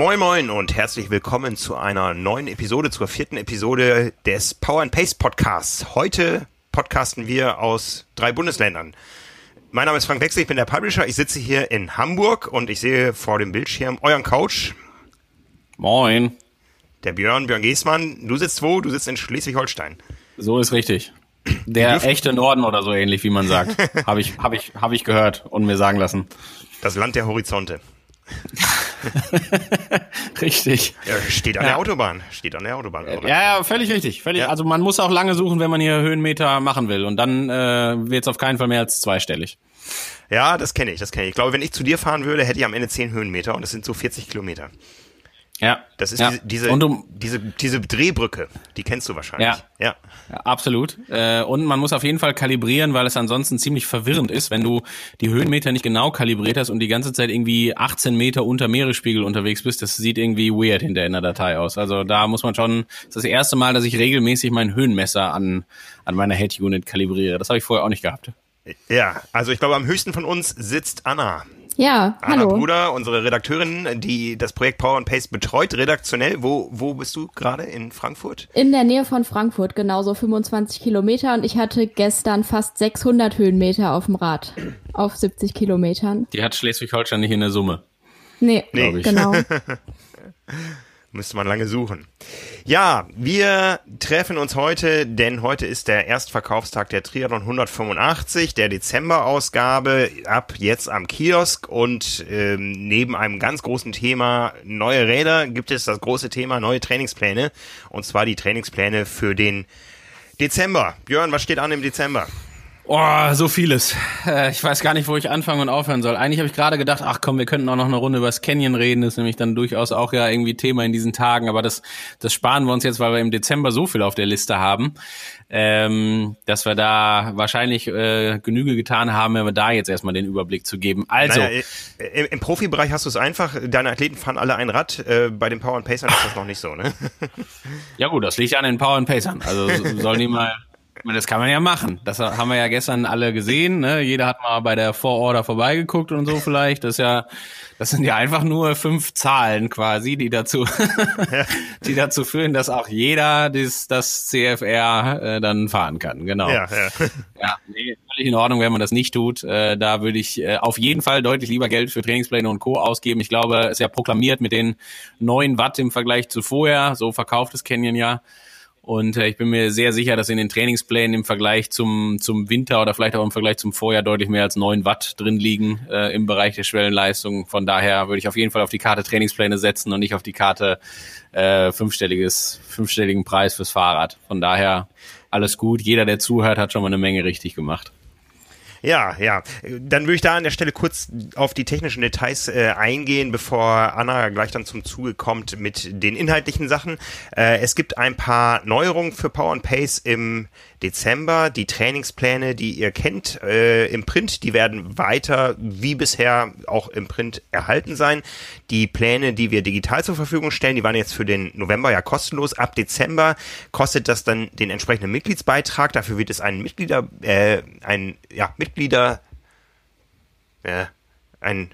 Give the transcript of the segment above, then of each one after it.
Moin Moin und herzlich willkommen zu einer neuen Episode, zur vierten Episode des Power and Pace Podcasts. Heute podcasten wir aus drei Bundesländern. Mein Name ist Frank Wechsel, ich bin der Publisher. Ich sitze hier in Hamburg und ich sehe vor dem Bildschirm euren Coach. Moin. Der Björn, Björn Giesmann. Du sitzt wo? Du sitzt in Schleswig-Holstein. So ist richtig. Der echte Norden oder so ähnlich, wie man sagt. Habe ich, hab ich, hab ich gehört und mir sagen lassen. Das Land der Horizonte. richtig. Ja, steht an ja. der Autobahn. Steht an der Autobahn. Oder? Ja, ja, völlig richtig. Völlig, ja. Also man muss auch lange suchen, wenn man hier Höhenmeter machen will. Und dann äh, wird es auf keinen Fall mehr als zweistellig. Ja, das kenne ich, das kenne ich. Ich glaube, wenn ich zu dir fahren würde, hätte ich am Ende 10 Höhenmeter und das sind so 40 Kilometer. Ja. Das ist ja. diese, diese, du, diese, diese Drehbrücke, die kennst du wahrscheinlich. Ja. ja. ja absolut. Äh, und man muss auf jeden Fall kalibrieren, weil es ansonsten ziemlich verwirrend ist, wenn du die Höhenmeter nicht genau kalibriert hast und die ganze Zeit irgendwie 18 Meter unter Meeresspiegel unterwegs bist. Das sieht irgendwie weird hinter in der Datei aus. Also da muss man schon, das ist das erste Mal, dass ich regelmäßig mein Höhenmesser an, an meiner Head Unit kalibriere. Das habe ich vorher auch nicht gehabt. Ja, also ich glaube, am höchsten von uns sitzt Anna. Ja, Anna hallo. Bruder, unsere Redakteurin, die das Projekt Power and Pace betreut, redaktionell. Wo, wo bist du gerade? In Frankfurt? In der Nähe von Frankfurt, genauso 25 Kilometer. Und ich hatte gestern fast 600 Höhenmeter auf dem Rad. Auf 70 Kilometern. Die hat Schleswig-Holstein nicht in der Summe. Nee, nee. genau. Müsste man lange suchen. Ja, wir treffen uns heute, denn heute ist der Erstverkaufstag der Triathlon 185, der Dezemberausgabe, ab jetzt am Kiosk und ähm, neben einem ganz großen Thema neue Räder gibt es das große Thema neue Trainingspläne und zwar die Trainingspläne für den Dezember. Björn, was steht an im Dezember? Oh, so vieles. Äh, ich weiß gar nicht, wo ich anfangen und aufhören soll. Eigentlich habe ich gerade gedacht, ach komm, wir könnten auch noch eine Runde über das Canyon reden. Das ist nämlich dann durchaus auch ja irgendwie Thema in diesen Tagen. Aber das, das sparen wir uns jetzt, weil wir im Dezember so viel auf der Liste haben, ähm, dass wir da wahrscheinlich äh, Genüge getan haben, wenn wir da jetzt erstmal den Überblick zu geben. Also naja, im, im Profibereich hast du es einfach. Deine Athleten fahren alle ein Rad. Äh, bei den Power and Pacern ist das noch nicht so, ne? ja gut, das liegt an den Power and Pacern. Also sollen die mal das kann man ja machen. Das haben wir ja gestern alle gesehen. Ne? Jeder hat mal bei der Vororder vorbeigeguckt und so vielleicht. Das ist ja, das sind ja einfach nur fünf Zahlen quasi, die dazu, die dazu führen, dass auch jeder das, das CFR äh, dann fahren kann. Genau. Ja, ja. ja nee, völlig in Ordnung, wenn man das nicht tut. Äh, da würde ich äh, auf jeden Fall deutlich lieber Geld für Trainingspläne und Co. ausgeben. Ich glaube, es ist ja proklamiert mit den neun Watt im Vergleich zu vorher. So verkauft es Canyon ja. Und äh, ich bin mir sehr sicher, dass in den Trainingsplänen im Vergleich zum, zum Winter oder vielleicht auch im Vergleich zum Vorjahr deutlich mehr als neun Watt drin liegen äh, im Bereich der Schwellenleistung. Von daher würde ich auf jeden Fall auf die Karte Trainingspläne setzen und nicht auf die Karte äh, fünfstelliges, fünfstelligen Preis fürs Fahrrad. Von daher alles gut. Jeder, der zuhört, hat schon mal eine Menge richtig gemacht. Ja, ja. Dann würde ich da an der Stelle kurz auf die technischen Details äh, eingehen, bevor Anna gleich dann zum Zuge kommt mit den inhaltlichen Sachen. Äh, es gibt ein paar Neuerungen für Power and Pace im Dezember. Die Trainingspläne, die ihr kennt äh, im Print, die werden weiter wie bisher auch im Print erhalten sein. Die Pläne, die wir digital zur Verfügung stellen, die waren jetzt für den November ja kostenlos. Ab Dezember kostet das dann den entsprechenden Mitgliedsbeitrag. Dafür wird es einen Mitglieder, äh, ein ja, Mitglieder, äh, ein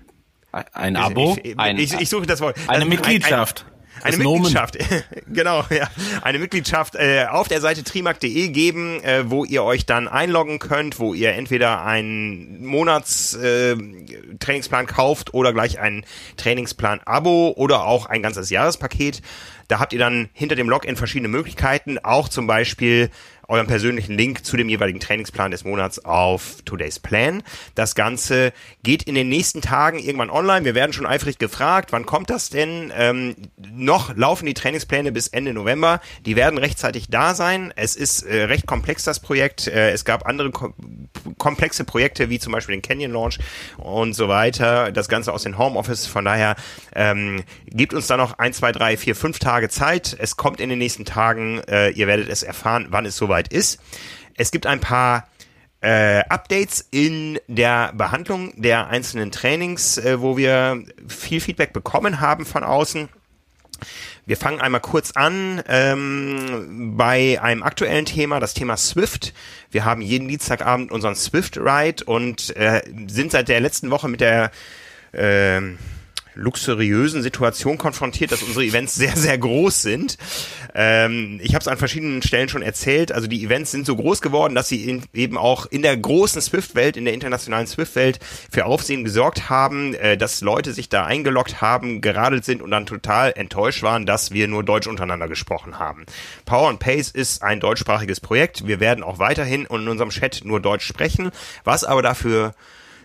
ein Abo? Ich, ich, ich, suche das Wort. Eine Mitgliedschaft. Ein, ein, eine Mitgliedschaft, genau, ja. Eine Mitgliedschaft äh, auf der Seite trimark.de geben, äh, wo ihr euch dann einloggen könnt, wo ihr entweder einen Monats-Trainingsplan äh, kauft oder gleich ein Trainingsplan-Abo oder auch ein ganzes Jahrespaket. Da habt ihr dann hinter dem Login verschiedene Möglichkeiten, auch zum Beispiel euren persönlichen Link zu dem jeweiligen Trainingsplan des Monats auf Today's Plan. Das Ganze geht in den nächsten Tagen irgendwann online. Wir werden schon eifrig gefragt, wann kommt das denn? Ähm, noch laufen die Trainingspläne bis Ende November. Die werden rechtzeitig da sein. Es ist äh, recht komplex, das Projekt. Äh, es gab andere kom komplexe Projekte, wie zum Beispiel den Canyon Launch und so weiter. Das Ganze aus dem Homeoffice. Von daher ähm, gebt uns da noch ein, zwei, drei, vier, fünf Tage Zeit. Es kommt in den nächsten Tagen. Äh, ihr werdet es erfahren, wann es soweit ist. Es gibt ein paar äh, Updates in der Behandlung der einzelnen Trainings, äh, wo wir viel Feedback bekommen haben von außen. Wir fangen einmal kurz an ähm, bei einem aktuellen Thema, das Thema Swift. Wir haben jeden Dienstagabend unseren Swift Ride und äh, sind seit der letzten Woche mit der äh, luxuriösen Situation konfrontiert, dass unsere Events sehr, sehr groß sind. Ähm, ich habe es an verschiedenen Stellen schon erzählt. Also die Events sind so groß geworden, dass sie in, eben auch in der großen Swift-Welt, in der internationalen Swift-Welt für Aufsehen gesorgt haben, äh, dass Leute sich da eingeloggt haben, geradelt sind und dann total enttäuscht waren, dass wir nur Deutsch untereinander gesprochen haben. Power and Pace ist ein deutschsprachiges Projekt. Wir werden auch weiterhin in unserem Chat nur Deutsch sprechen, was aber dafür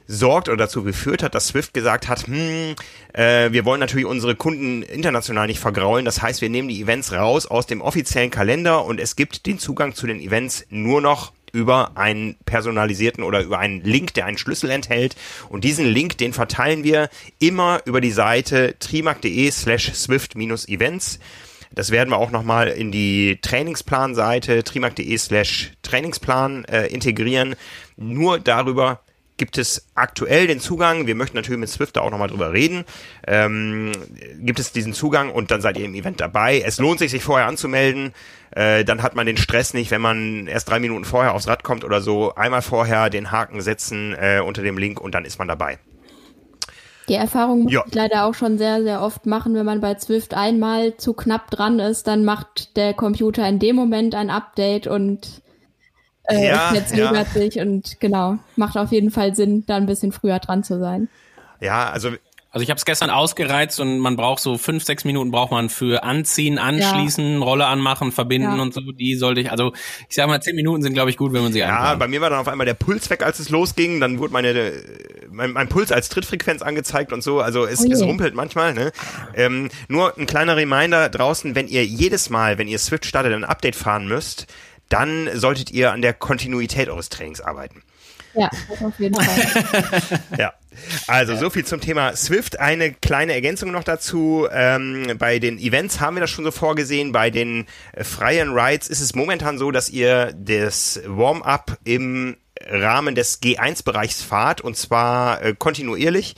sorgt oder dazu geführt hat, dass Swift gesagt hat, hm, äh, wir wollen natürlich unsere Kunden international nicht vergraulen. Das heißt, wir nehmen die Events raus aus dem offiziellen Kalender und es gibt den Zugang zu den Events nur noch über einen personalisierten oder über einen Link, der einen Schlüssel enthält. Und diesen Link, den verteilen wir immer über die Seite trimark.de slash swift-events. Das werden wir auch nochmal in die Trainingsplan-Seite trimark.de slash Trainingsplan äh, integrieren. Nur darüber gibt es aktuell den Zugang, wir möchten natürlich mit Swift da auch nochmal drüber reden, ähm, gibt es diesen Zugang und dann seid ihr im Event dabei. Es lohnt sich, sich vorher anzumelden, äh, dann hat man den Stress nicht, wenn man erst drei Minuten vorher aufs Rad kommt oder so. Einmal vorher den Haken setzen äh, unter dem Link und dann ist man dabei. Die Erfahrung muss ja. ich leider auch schon sehr, sehr oft machen, wenn man bei Zwift einmal zu knapp dran ist, dann macht der Computer in dem Moment ein Update und äh, ja, jetzt ja. sich und genau, macht auf jeden Fall Sinn, da ein bisschen früher dran zu sein. Ja, also also ich habe es gestern ausgereizt und man braucht so fünf, sechs Minuten braucht man für anziehen, anschließen, ja. Rolle anmachen, verbinden ja. und so. Die sollte ich, also ich sag mal, zehn Minuten sind, glaube ich, gut, wenn man sie einplant. Ja, bei mir war dann auf einmal der Puls weg, als es losging. Dann wurde meine mein, mein Puls als Trittfrequenz angezeigt und so. Also es, oh es rumpelt manchmal. Ne? Ähm, nur ein kleiner Reminder draußen, wenn ihr jedes Mal, wenn ihr Swift startet, ein Update fahren müsst, dann solltet ihr an der Kontinuität eures Trainings arbeiten. Ja, auf jeden Fall. ja. Also so viel zum Thema Swift. Eine kleine Ergänzung noch dazu. Ähm, bei den Events haben wir das schon so vorgesehen. Bei den äh, freien Rides ist es momentan so, dass ihr das Warm-up im Rahmen des G1-Bereichs fahrt und zwar äh, kontinuierlich.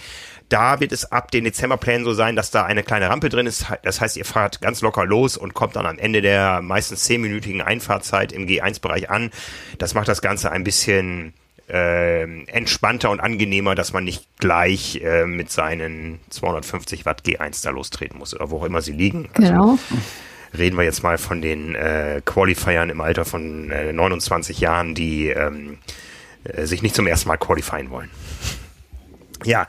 Da wird es ab den Dezemberplänen so sein, dass da eine kleine Rampe drin ist. Das heißt, ihr fahrt ganz locker los und kommt dann am Ende der meistens zehnminütigen Einfahrzeit im G1-Bereich an. Das macht das Ganze ein bisschen äh, entspannter und angenehmer, dass man nicht gleich äh, mit seinen 250 Watt G1 da lostreten muss oder wo auch immer sie liegen. Also, genau. Reden wir jetzt mal von den äh, Qualifiern im Alter von äh, 29 Jahren, die ähm, äh, sich nicht zum ersten Mal qualifieren wollen. Ja,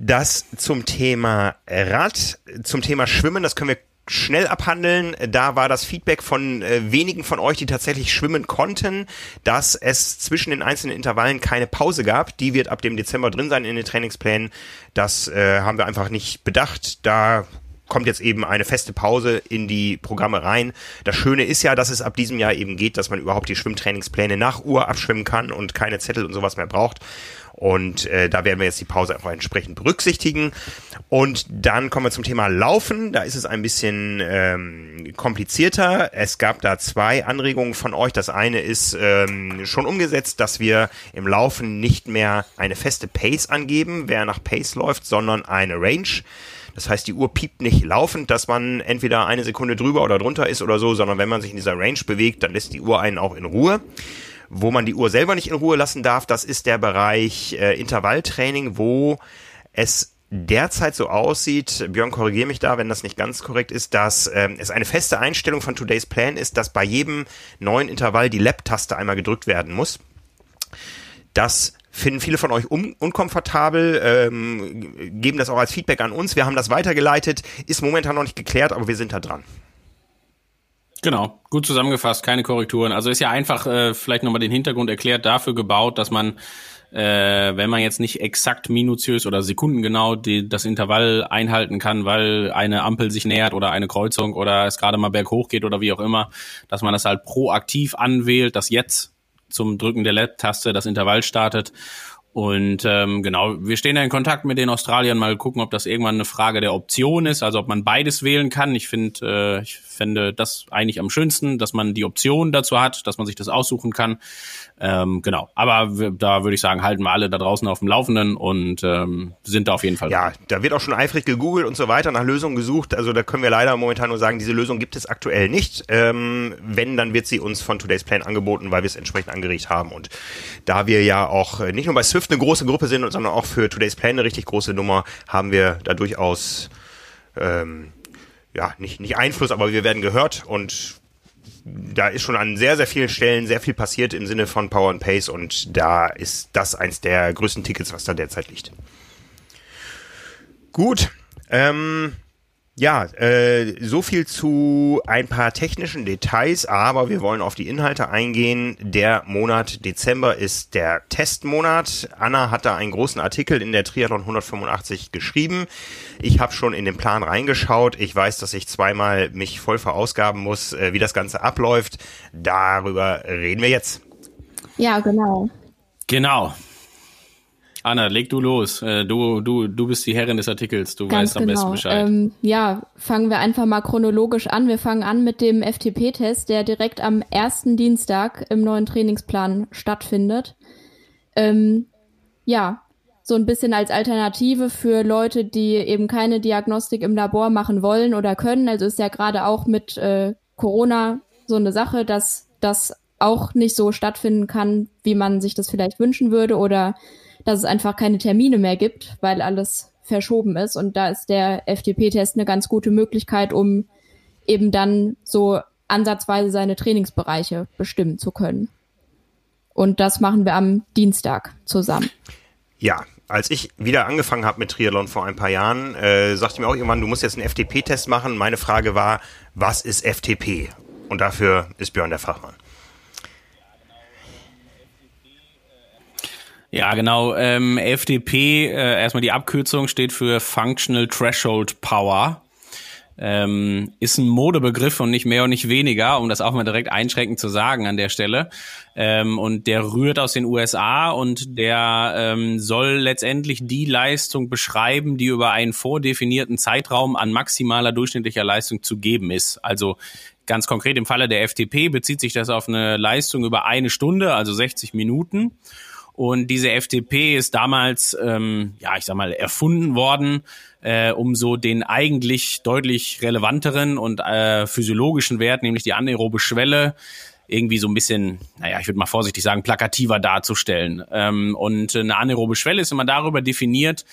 das zum Thema Rad, zum Thema Schwimmen, das können wir schnell abhandeln. Da war das Feedback von äh, wenigen von euch, die tatsächlich schwimmen konnten, dass es zwischen den einzelnen Intervallen keine Pause gab. Die wird ab dem Dezember drin sein in den Trainingsplänen. Das äh, haben wir einfach nicht bedacht. Da kommt jetzt eben eine feste Pause in die Programme rein. Das Schöne ist ja, dass es ab diesem Jahr eben geht, dass man überhaupt die Schwimmtrainingspläne nach Uhr abschwimmen kann und keine Zettel und sowas mehr braucht. Und äh, da werden wir jetzt die Pause einfach entsprechend berücksichtigen. Und dann kommen wir zum Thema Laufen. Da ist es ein bisschen ähm, komplizierter. Es gab da zwei Anregungen von euch. Das eine ist ähm, schon umgesetzt, dass wir im Laufen nicht mehr eine feste Pace angeben, wer nach Pace läuft, sondern eine Range. Das heißt, die Uhr piept nicht laufend, dass man entweder eine Sekunde drüber oder drunter ist oder so, sondern wenn man sich in dieser Range bewegt, dann lässt die Uhr einen auch in Ruhe. Wo man die Uhr selber nicht in Ruhe lassen darf, das ist der Bereich äh, Intervalltraining, wo es derzeit so aussieht, Björn, korrigiere mich da, wenn das nicht ganz korrekt ist, dass ähm, es eine feste Einstellung von Today's Plan ist, dass bei jedem neuen Intervall die Lab-Taste einmal gedrückt werden muss. Das finden viele von euch un unkomfortabel, ähm, geben das auch als Feedback an uns. Wir haben das weitergeleitet, ist momentan noch nicht geklärt, aber wir sind da dran. Genau, gut zusammengefasst, keine Korrekturen. Also ist ja einfach äh, vielleicht nochmal den Hintergrund erklärt, dafür gebaut, dass man, äh, wenn man jetzt nicht exakt minutiös oder sekundengenau die, das Intervall einhalten kann, weil eine Ampel sich nähert oder eine Kreuzung oder es gerade mal berghoch geht oder wie auch immer, dass man das halt proaktiv anwählt, dass jetzt zum Drücken der LED-Taste das Intervall startet und ähm, genau, wir stehen ja in Kontakt mit den Australiern, mal gucken, ob das irgendwann eine Frage der Option ist, also ob man beides wählen kann. Ich finde, äh, ich fände das eigentlich am schönsten, dass man die Option dazu hat, dass man sich das aussuchen kann. Ähm, genau, aber da würde ich sagen, halten wir alle da draußen auf dem Laufenden und ähm, sind da auf jeden Fall. Ja, da wird auch schon eifrig gegoogelt und so weiter nach Lösungen gesucht. Also da können wir leider momentan nur sagen, diese Lösung gibt es aktuell nicht. Ähm, wenn, dann wird sie uns von Today's Plan angeboten, weil wir es entsprechend angeregt haben. Und da wir ja auch nicht nur bei Swift eine große Gruppe sind, sondern auch für Today's Plan eine richtig große Nummer, haben wir da durchaus ähm, ja, nicht, nicht Einfluss, aber wir werden gehört und da ist schon an sehr, sehr vielen Stellen sehr viel passiert im Sinne von Power and Pace und da ist das eins der größten Tickets, was da derzeit liegt. Gut. Ähm, ja, äh, so viel zu ein paar technischen Details, aber wir wollen auf die Inhalte eingehen. Der Monat Dezember ist der Testmonat. Anna hat da einen großen Artikel in der Triathlon 185 geschrieben. Ich habe schon in den Plan reingeschaut. Ich weiß, dass ich zweimal mich voll verausgaben muss, äh, wie das Ganze abläuft. Darüber reden wir jetzt. Ja, genau. Genau. Anna, leg du los. Äh, du, du, du bist die Herrin des Artikels. Du Ganz weißt am besten genau. Bescheid. Ähm, ja, fangen wir einfach mal chronologisch an. Wir fangen an mit dem FTP-Test, der direkt am ersten Dienstag im neuen Trainingsplan stattfindet. Ähm, ja, so ein bisschen als Alternative für Leute, die eben keine Diagnostik im Labor machen wollen oder können. Also ist ja gerade auch mit äh, Corona so eine Sache, dass das auch nicht so stattfinden kann, wie man sich das vielleicht wünschen würde oder dass es einfach keine Termine mehr gibt, weil alles verschoben ist. Und da ist der FTP-Test eine ganz gute Möglichkeit, um eben dann so ansatzweise seine Trainingsbereiche bestimmen zu können. Und das machen wir am Dienstag zusammen. Ja, als ich wieder angefangen habe mit Triathlon vor ein paar Jahren, äh, sagte mir auch irgendwann, du musst jetzt einen FTP-Test machen. Meine Frage war, was ist FTP? Und dafür ist Björn der Fachmann. Ja, genau. Ähm, FDP, äh, erstmal die Abkürzung steht für Functional Threshold Power. Ähm, ist ein Modebegriff und nicht mehr und nicht weniger, um das auch mal direkt einschränkend zu sagen an der Stelle. Ähm, und der rührt aus den USA und der ähm, soll letztendlich die Leistung beschreiben, die über einen vordefinierten Zeitraum an maximaler durchschnittlicher Leistung zu geben ist. Also ganz konkret im Falle der FDP bezieht sich das auf eine Leistung über eine Stunde, also 60 Minuten. Und diese FDP ist damals, ähm, ja, ich sag mal, erfunden worden, äh, um so den eigentlich deutlich relevanteren und äh, physiologischen Wert, nämlich die anaerobe Schwelle, irgendwie so ein bisschen, naja, ich würde mal vorsichtig sagen, plakativer darzustellen. Ähm, und eine anaerobe Schwelle ist immer darüber definiert,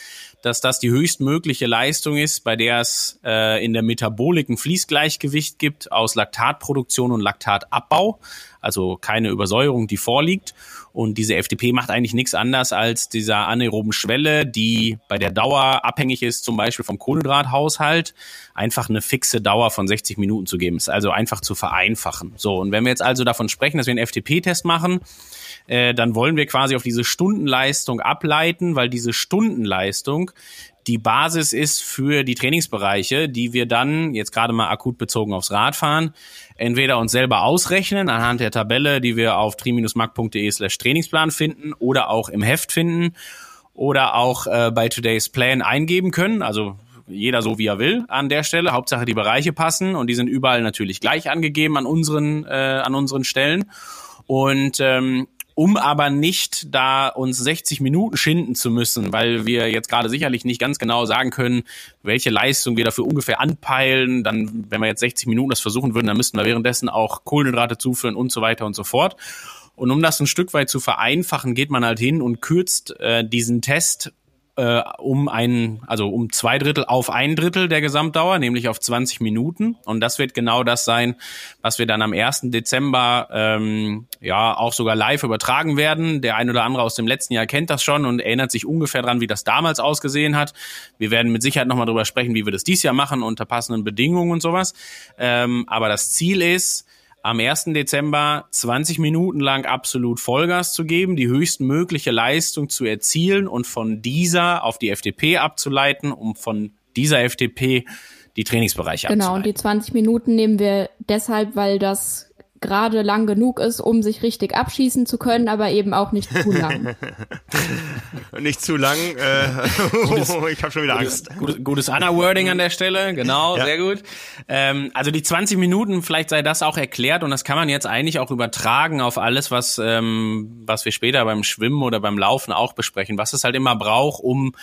dass das die höchstmögliche Leistung ist, bei der es äh, in der Metabolik ein Fließgleichgewicht gibt aus Laktatproduktion und Laktatabbau, also keine Übersäuerung, die vorliegt. Und diese FDP macht eigentlich nichts anders als dieser anaeroben Schwelle, die bei der Dauer abhängig ist, zum Beispiel vom Kohlenhydrathaushalt, einfach eine fixe Dauer von 60 Minuten zu geben. Ist also einfach zu vereinfachen. So, und wenn wir jetzt also davon sprechen, dass wir einen FDP-Test machen, äh, dann wollen wir quasi auf diese Stundenleistung ableiten, weil diese Stundenleistung die Basis ist für die Trainingsbereiche, die wir dann, jetzt gerade mal akut bezogen aufs Radfahren, entweder uns selber ausrechnen anhand der Tabelle, die wir auf tri-mark.de slash Trainingsplan finden oder auch im Heft finden oder auch äh, bei Today's Plan eingeben können. Also jeder so wie er will an der Stelle. Hauptsache die Bereiche passen und die sind überall natürlich gleich angegeben an unseren, äh, an unseren Stellen. Und ähm, um aber nicht da uns 60 Minuten schinden zu müssen, weil wir jetzt gerade sicherlich nicht ganz genau sagen können, welche Leistung wir dafür ungefähr anpeilen. Dann, wenn wir jetzt 60 Minuten das versuchen würden, dann müssten wir währenddessen auch Kohlenhydrate zuführen und so weiter und so fort. Und um das ein Stück weit zu vereinfachen, geht man halt hin und kürzt äh, diesen Test äh, um ein, also um zwei Drittel auf ein Drittel der Gesamtdauer, nämlich auf 20 Minuten. Und das wird genau das sein, was wir dann am 1. Dezember ähm, ja auch sogar live übertragen werden. Der ein oder andere aus dem letzten Jahr kennt das schon und erinnert sich ungefähr dran, wie das damals ausgesehen hat. Wir werden mit Sicherheit nochmal drüber sprechen, wie wir das dies Jahr machen unter passenden Bedingungen und sowas. Ähm, aber das Ziel ist, am 1. Dezember 20 Minuten lang absolut Vollgas zu geben, die höchstmögliche Leistung zu erzielen und von dieser auf die FDP abzuleiten, um von dieser FDP die Trainingsbereiche genau, abzuleiten. Genau, und die 20 Minuten nehmen wir deshalb, weil das gerade lang genug ist, um sich richtig abschießen zu können, aber eben auch nicht zu lang. nicht zu lang. Äh, gutes, ich habe schon wieder Angst. Gutes, gutes Anna-Wording an der Stelle, genau, ja. sehr gut. Ähm, also die 20 Minuten, vielleicht sei das auch erklärt und das kann man jetzt eigentlich auch übertragen auf alles, was, ähm, was wir später beim Schwimmen oder beim Laufen auch besprechen, was es halt immer braucht, um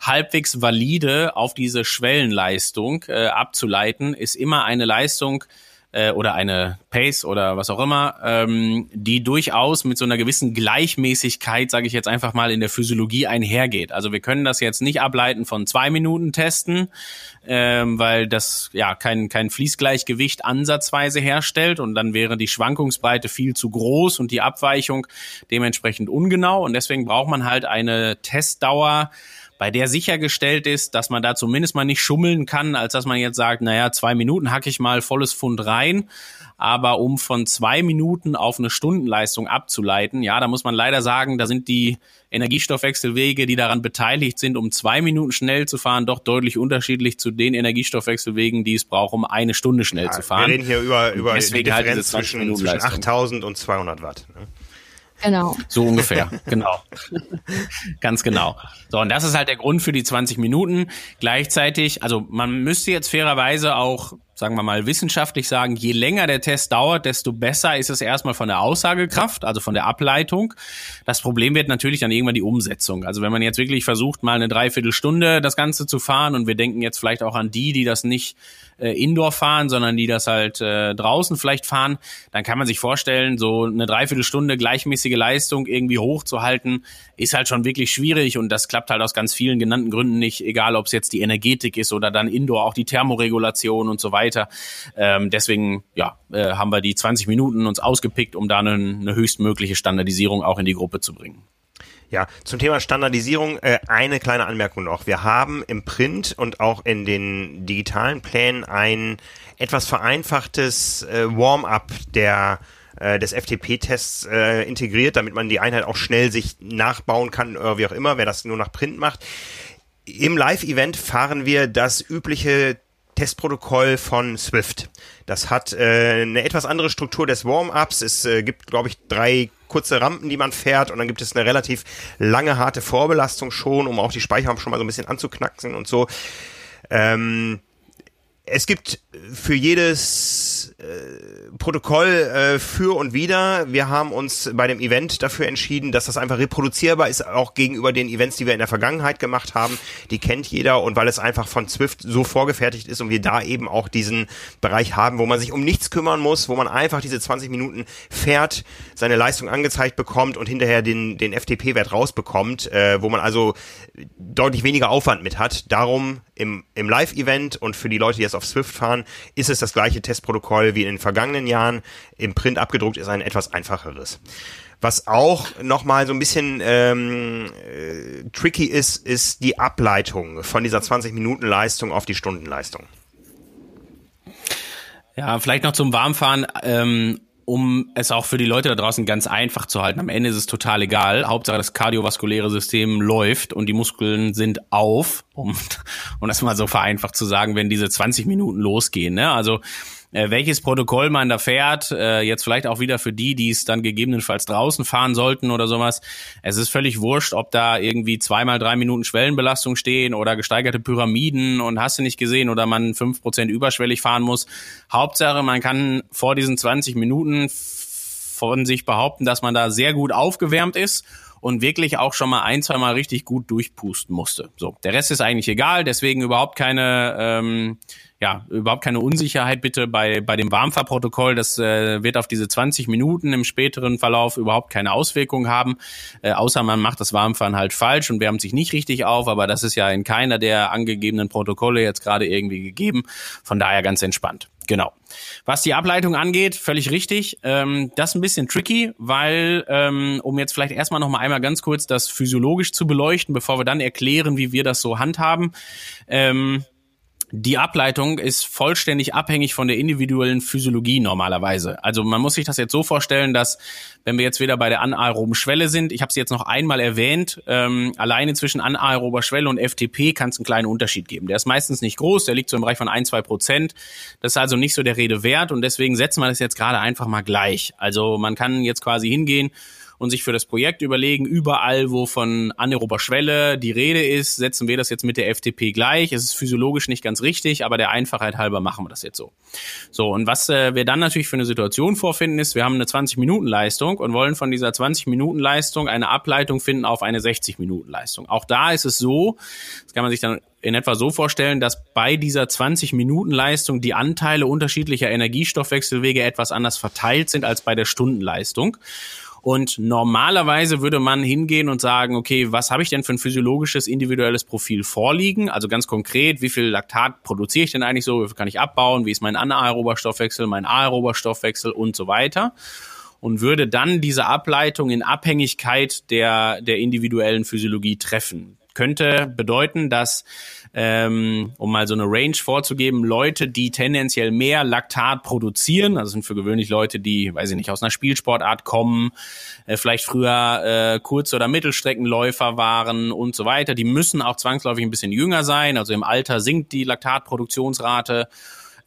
halbwegs valide auf diese Schwellenleistung äh, abzuleiten, ist immer eine Leistung, äh, oder eine Pace oder was auch immer, ähm, die durchaus mit so einer gewissen Gleichmäßigkeit, sage ich jetzt einfach mal, in der Physiologie einhergeht. Also wir können das jetzt nicht ableiten von zwei Minuten testen, ähm, weil das ja kein, kein Fließgleichgewicht ansatzweise herstellt und dann wäre die Schwankungsbreite viel zu groß und die Abweichung dementsprechend ungenau und deswegen braucht man halt eine Testdauer, bei der sichergestellt ist, dass man da zumindest mal nicht schummeln kann, als dass man jetzt sagt, naja, zwei Minuten hacke ich mal volles Pfund rein. Aber um von zwei Minuten auf eine Stundenleistung abzuleiten, ja, da muss man leider sagen, da sind die Energiestoffwechselwege, die daran beteiligt sind, um zwei Minuten schnell zu fahren, doch deutlich unterschiedlich zu den Energiestoffwechselwegen, die es braucht, um eine Stunde schnell ja, zu fahren. Wir reden hier über, über die Differenz halt zwischen, zwischen 8000 und 200 Watt. Ne? Genau. So ungefähr, genau. Ganz genau. So, und das ist halt der Grund für die 20 Minuten. Gleichzeitig, also man müsste jetzt fairerweise auch sagen wir mal, wissenschaftlich sagen, je länger der Test dauert, desto besser ist es erstmal von der Aussagekraft, also von der Ableitung. Das Problem wird natürlich dann irgendwann die Umsetzung. Also wenn man jetzt wirklich versucht, mal eine Dreiviertelstunde das Ganze zu fahren und wir denken jetzt vielleicht auch an die, die das nicht äh, Indoor fahren, sondern die das halt äh, draußen vielleicht fahren, dann kann man sich vorstellen, so eine Dreiviertelstunde gleichmäßige Leistung irgendwie hochzuhalten, ist halt schon wirklich schwierig und das klappt halt aus ganz vielen genannten Gründen nicht, egal ob es jetzt die Energetik ist oder dann Indoor auch die Thermoregulation und so weiter. Ähm, deswegen ja, äh, haben wir die 20 Minuten uns ausgepickt, um da eine, eine höchstmögliche Standardisierung auch in die Gruppe zu bringen. Ja, zum Thema Standardisierung äh, eine kleine Anmerkung noch. Wir haben im Print und auch in den digitalen Plänen ein etwas vereinfachtes äh, Warm-up der äh, des FTP-Tests äh, integriert, damit man die Einheit auch schnell sich nachbauen kann, oder wie auch immer, wer das nur nach Print macht. Im Live-Event fahren wir das übliche Testprotokoll von Swift. Das hat äh, eine etwas andere Struktur des Warm-ups. Es äh, gibt, glaube ich, drei kurze Rampen, die man fährt und dann gibt es eine relativ lange, harte Vorbelastung schon, um auch die Speicher schon mal so ein bisschen anzuknacksen und so. Ähm, es gibt für jedes äh, Protokoll äh, für und wieder. Wir haben uns bei dem Event dafür entschieden, dass das einfach reproduzierbar ist, auch gegenüber den Events, die wir in der Vergangenheit gemacht haben. Die kennt jeder und weil es einfach von Zwift so vorgefertigt ist und wir da eben auch diesen Bereich haben, wo man sich um nichts kümmern muss, wo man einfach diese 20 Minuten fährt, seine Leistung angezeigt bekommt und hinterher den, den FTP-Wert rausbekommt, äh, wo man also deutlich weniger Aufwand mit hat. Darum im, im Live-Event und für die Leute, die jetzt auf Swift fahren, ist es das gleiche Testprotokoll wie in den vergangenen Jahren. Im Print abgedruckt ist ein etwas einfacheres. Was auch nochmal so ein bisschen ähm, äh, tricky ist, ist die Ableitung von dieser 20-Minuten-Leistung auf die Stundenleistung. Ja, vielleicht noch zum Warmfahren. Ähm, um es auch für die Leute da draußen ganz einfach zu halten. Am Ende ist es total egal. Hauptsache das kardiovaskuläre System läuft und die Muskeln sind auf, um, um das mal so vereinfacht zu sagen, wenn diese 20 Minuten losgehen. Ne? Also äh, welches Protokoll man da fährt, äh, jetzt vielleicht auch wieder für die, die es dann gegebenenfalls draußen fahren sollten oder sowas. Es ist völlig wurscht, ob da irgendwie zweimal drei Minuten Schwellenbelastung stehen oder gesteigerte Pyramiden und hast du nicht gesehen oder man fünf Prozent überschwellig fahren muss. Hauptsache, man kann vor diesen 20 Minuten von sich behaupten, dass man da sehr gut aufgewärmt ist und wirklich auch schon mal ein, zwei Mal richtig gut durchpusten musste. So, der Rest ist eigentlich egal, deswegen überhaupt keine ähm, ja, überhaupt keine Unsicherheit bitte bei, bei dem Warmfahrprotokoll. Das äh, wird auf diese 20 Minuten im späteren Verlauf überhaupt keine Auswirkung haben, äh, außer man macht das Warmfahren halt falsch und wärmt sich nicht richtig auf, aber das ist ja in keiner der angegebenen Protokolle jetzt gerade irgendwie gegeben. Von daher ganz entspannt. Genau. Was die Ableitung angeht, völlig richtig. Ähm, das ist ein bisschen tricky, weil, ähm, um jetzt vielleicht erstmal noch mal einmal ganz kurz das physiologisch zu beleuchten, bevor wir dann erklären, wie wir das so handhaben. Ähm, die Ableitung ist vollständig abhängig von der individuellen Physiologie normalerweise. Also man muss sich das jetzt so vorstellen, dass wenn wir jetzt wieder bei der anaeroben Schwelle sind, ich habe es jetzt noch einmal erwähnt, ähm, alleine zwischen anaerober Schwelle und FTP kann es einen kleinen Unterschied geben. Der ist meistens nicht groß, der liegt so im Bereich von ein, zwei Prozent. Das ist also nicht so der Rede wert und deswegen setzen wir das jetzt gerade einfach mal gleich. Also man kann jetzt quasi hingehen und sich für das Projekt überlegen, überall, wo von anaerober Schwelle die Rede ist, setzen wir das jetzt mit der FTP gleich. Es ist physiologisch nicht ganz richtig, aber der Einfachheit halber machen wir das jetzt so. So, und was äh, wir dann natürlich für eine Situation vorfinden, ist, wir haben eine 20-Minuten-Leistung und wollen von dieser 20-Minuten-Leistung eine Ableitung finden auf eine 60-Minuten-Leistung. Auch da ist es so, das kann man sich dann in etwa so vorstellen, dass bei dieser 20-Minuten-Leistung die Anteile unterschiedlicher Energiestoffwechselwege etwas anders verteilt sind als bei der Stundenleistung. Und normalerweise würde man hingehen und sagen, okay, was habe ich denn für ein physiologisches individuelles Profil vorliegen? Also ganz konkret, wie viel Laktat produziere ich denn eigentlich so? Wie viel kann ich abbauen? Wie ist mein anaerober Stoffwechsel, mein aerober Stoffwechsel und so weiter? Und würde dann diese Ableitung in Abhängigkeit der, der individuellen Physiologie treffen. Könnte bedeuten, dass ähm, um mal so eine Range vorzugeben, Leute, die tendenziell mehr Laktat produzieren, also sind für gewöhnlich Leute, die, weiß ich nicht, aus einer Spielsportart kommen, äh, vielleicht früher äh, Kurz- oder Mittelstreckenläufer waren und so weiter, die müssen auch zwangsläufig ein bisschen jünger sein, also im Alter sinkt die Laktatproduktionsrate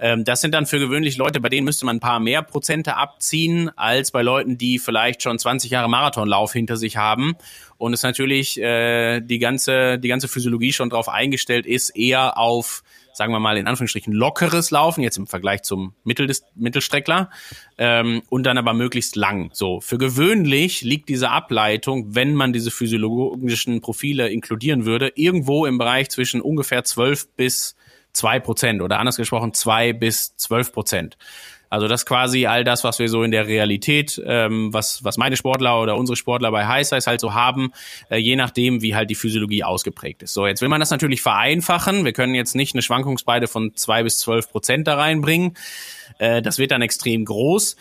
ähm, das sind dann für gewöhnlich Leute, bei denen müsste man ein paar mehr Prozente abziehen, als bei Leuten, die vielleicht schon 20 Jahre Marathonlauf hinter sich haben und es natürlich äh, die ganze die ganze Physiologie schon darauf eingestellt ist, eher auf sagen wir mal in Anführungsstrichen lockeres Laufen jetzt im Vergleich zum Mittel Mittelstreckler ähm, und dann aber möglichst lang. So für gewöhnlich liegt diese Ableitung, wenn man diese physiologischen Profile inkludieren würde, irgendwo im Bereich zwischen ungefähr 12 bis zwei Prozent oder anders gesprochen zwei bis zwölf Prozent. Also das quasi all das, was wir so in der Realität, ähm, was, was meine Sportler oder unsere Sportler bei High Size halt so haben, äh, je nachdem, wie halt die Physiologie ausgeprägt ist. So, jetzt will man das natürlich vereinfachen. Wir können jetzt nicht eine Schwankungsbreite von zwei bis zwölf Prozent da reinbringen. Äh, das wird dann extrem groß.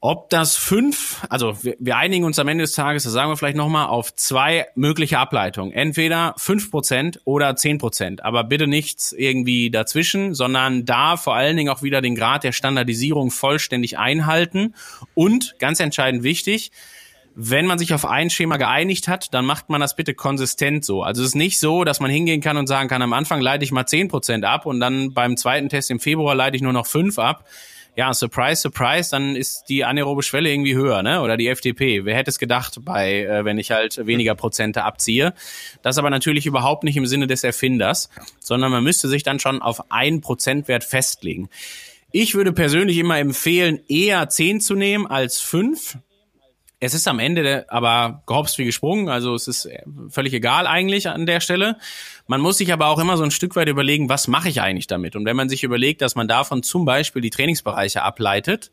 Ob das fünf, also wir, wir einigen uns am Ende des Tages, das sagen wir vielleicht nochmal, auf zwei mögliche Ableitungen. Entweder fünf Prozent oder zehn Prozent. Aber bitte nichts irgendwie dazwischen, sondern da vor allen Dingen auch wieder den Grad der Standardisierung vollständig einhalten. Und ganz entscheidend wichtig, wenn man sich auf ein Schema geeinigt hat, dann macht man das bitte konsistent so. Also es ist nicht so, dass man hingehen kann und sagen kann, am Anfang leite ich mal zehn Prozent ab und dann beim zweiten Test im Februar leite ich nur noch fünf ab ja, surprise, surprise, dann ist die anaerobe Schwelle irgendwie höher, ne? Oder die FTP. Wer hätte es gedacht, bei, äh, wenn ich halt weniger Prozente abziehe? Das aber natürlich überhaupt nicht im Sinne des Erfinders, sondern man müsste sich dann schon auf einen Prozentwert festlegen. Ich würde persönlich immer empfehlen, eher zehn zu nehmen als fünf. Es ist am Ende aber gehopst wie gesprungen, also es ist völlig egal eigentlich an der Stelle. Man muss sich aber auch immer so ein Stück weit überlegen, was mache ich eigentlich damit? Und wenn man sich überlegt, dass man davon zum Beispiel die Trainingsbereiche ableitet,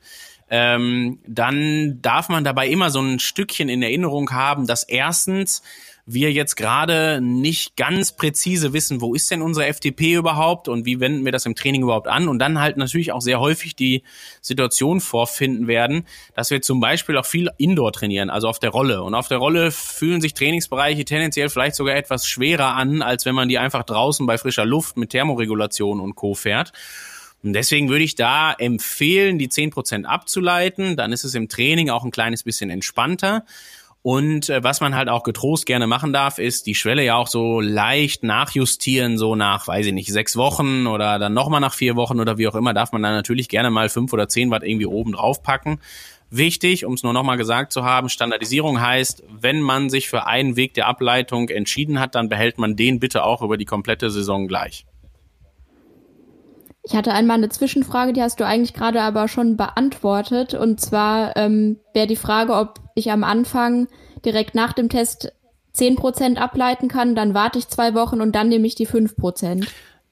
ähm, dann darf man dabei immer so ein Stückchen in Erinnerung haben, dass erstens wir jetzt gerade nicht ganz präzise wissen, wo ist denn unsere FTP überhaupt und wie wenden wir das im Training überhaupt an und dann halt natürlich auch sehr häufig die Situation vorfinden werden, dass wir zum Beispiel auch viel Indoor trainieren, also auf der Rolle. Und auf der Rolle fühlen sich Trainingsbereiche tendenziell vielleicht sogar etwas schwerer an, als wenn man die einfach draußen bei frischer Luft mit Thermoregulation und Co. fährt. Und deswegen würde ich da empfehlen, die zehn Prozent abzuleiten. Dann ist es im Training auch ein kleines bisschen entspannter. Und äh, was man halt auch getrost gerne machen darf, ist die Schwelle ja auch so leicht nachjustieren, so nach, weiß ich nicht, sechs Wochen oder dann nochmal nach vier Wochen oder wie auch immer, darf man dann natürlich gerne mal fünf oder zehn Watt irgendwie oben drauf packen. Wichtig, um es nur nochmal gesagt zu haben, Standardisierung heißt, wenn man sich für einen Weg der Ableitung entschieden hat, dann behält man den bitte auch über die komplette Saison gleich. Ich hatte einmal eine Zwischenfrage, die hast du eigentlich gerade aber schon beantwortet. Und zwar ähm, wäre die Frage, ob ich am Anfang direkt nach dem Test 10% ableiten kann, dann warte ich zwei Wochen und dann nehme ich die 5%.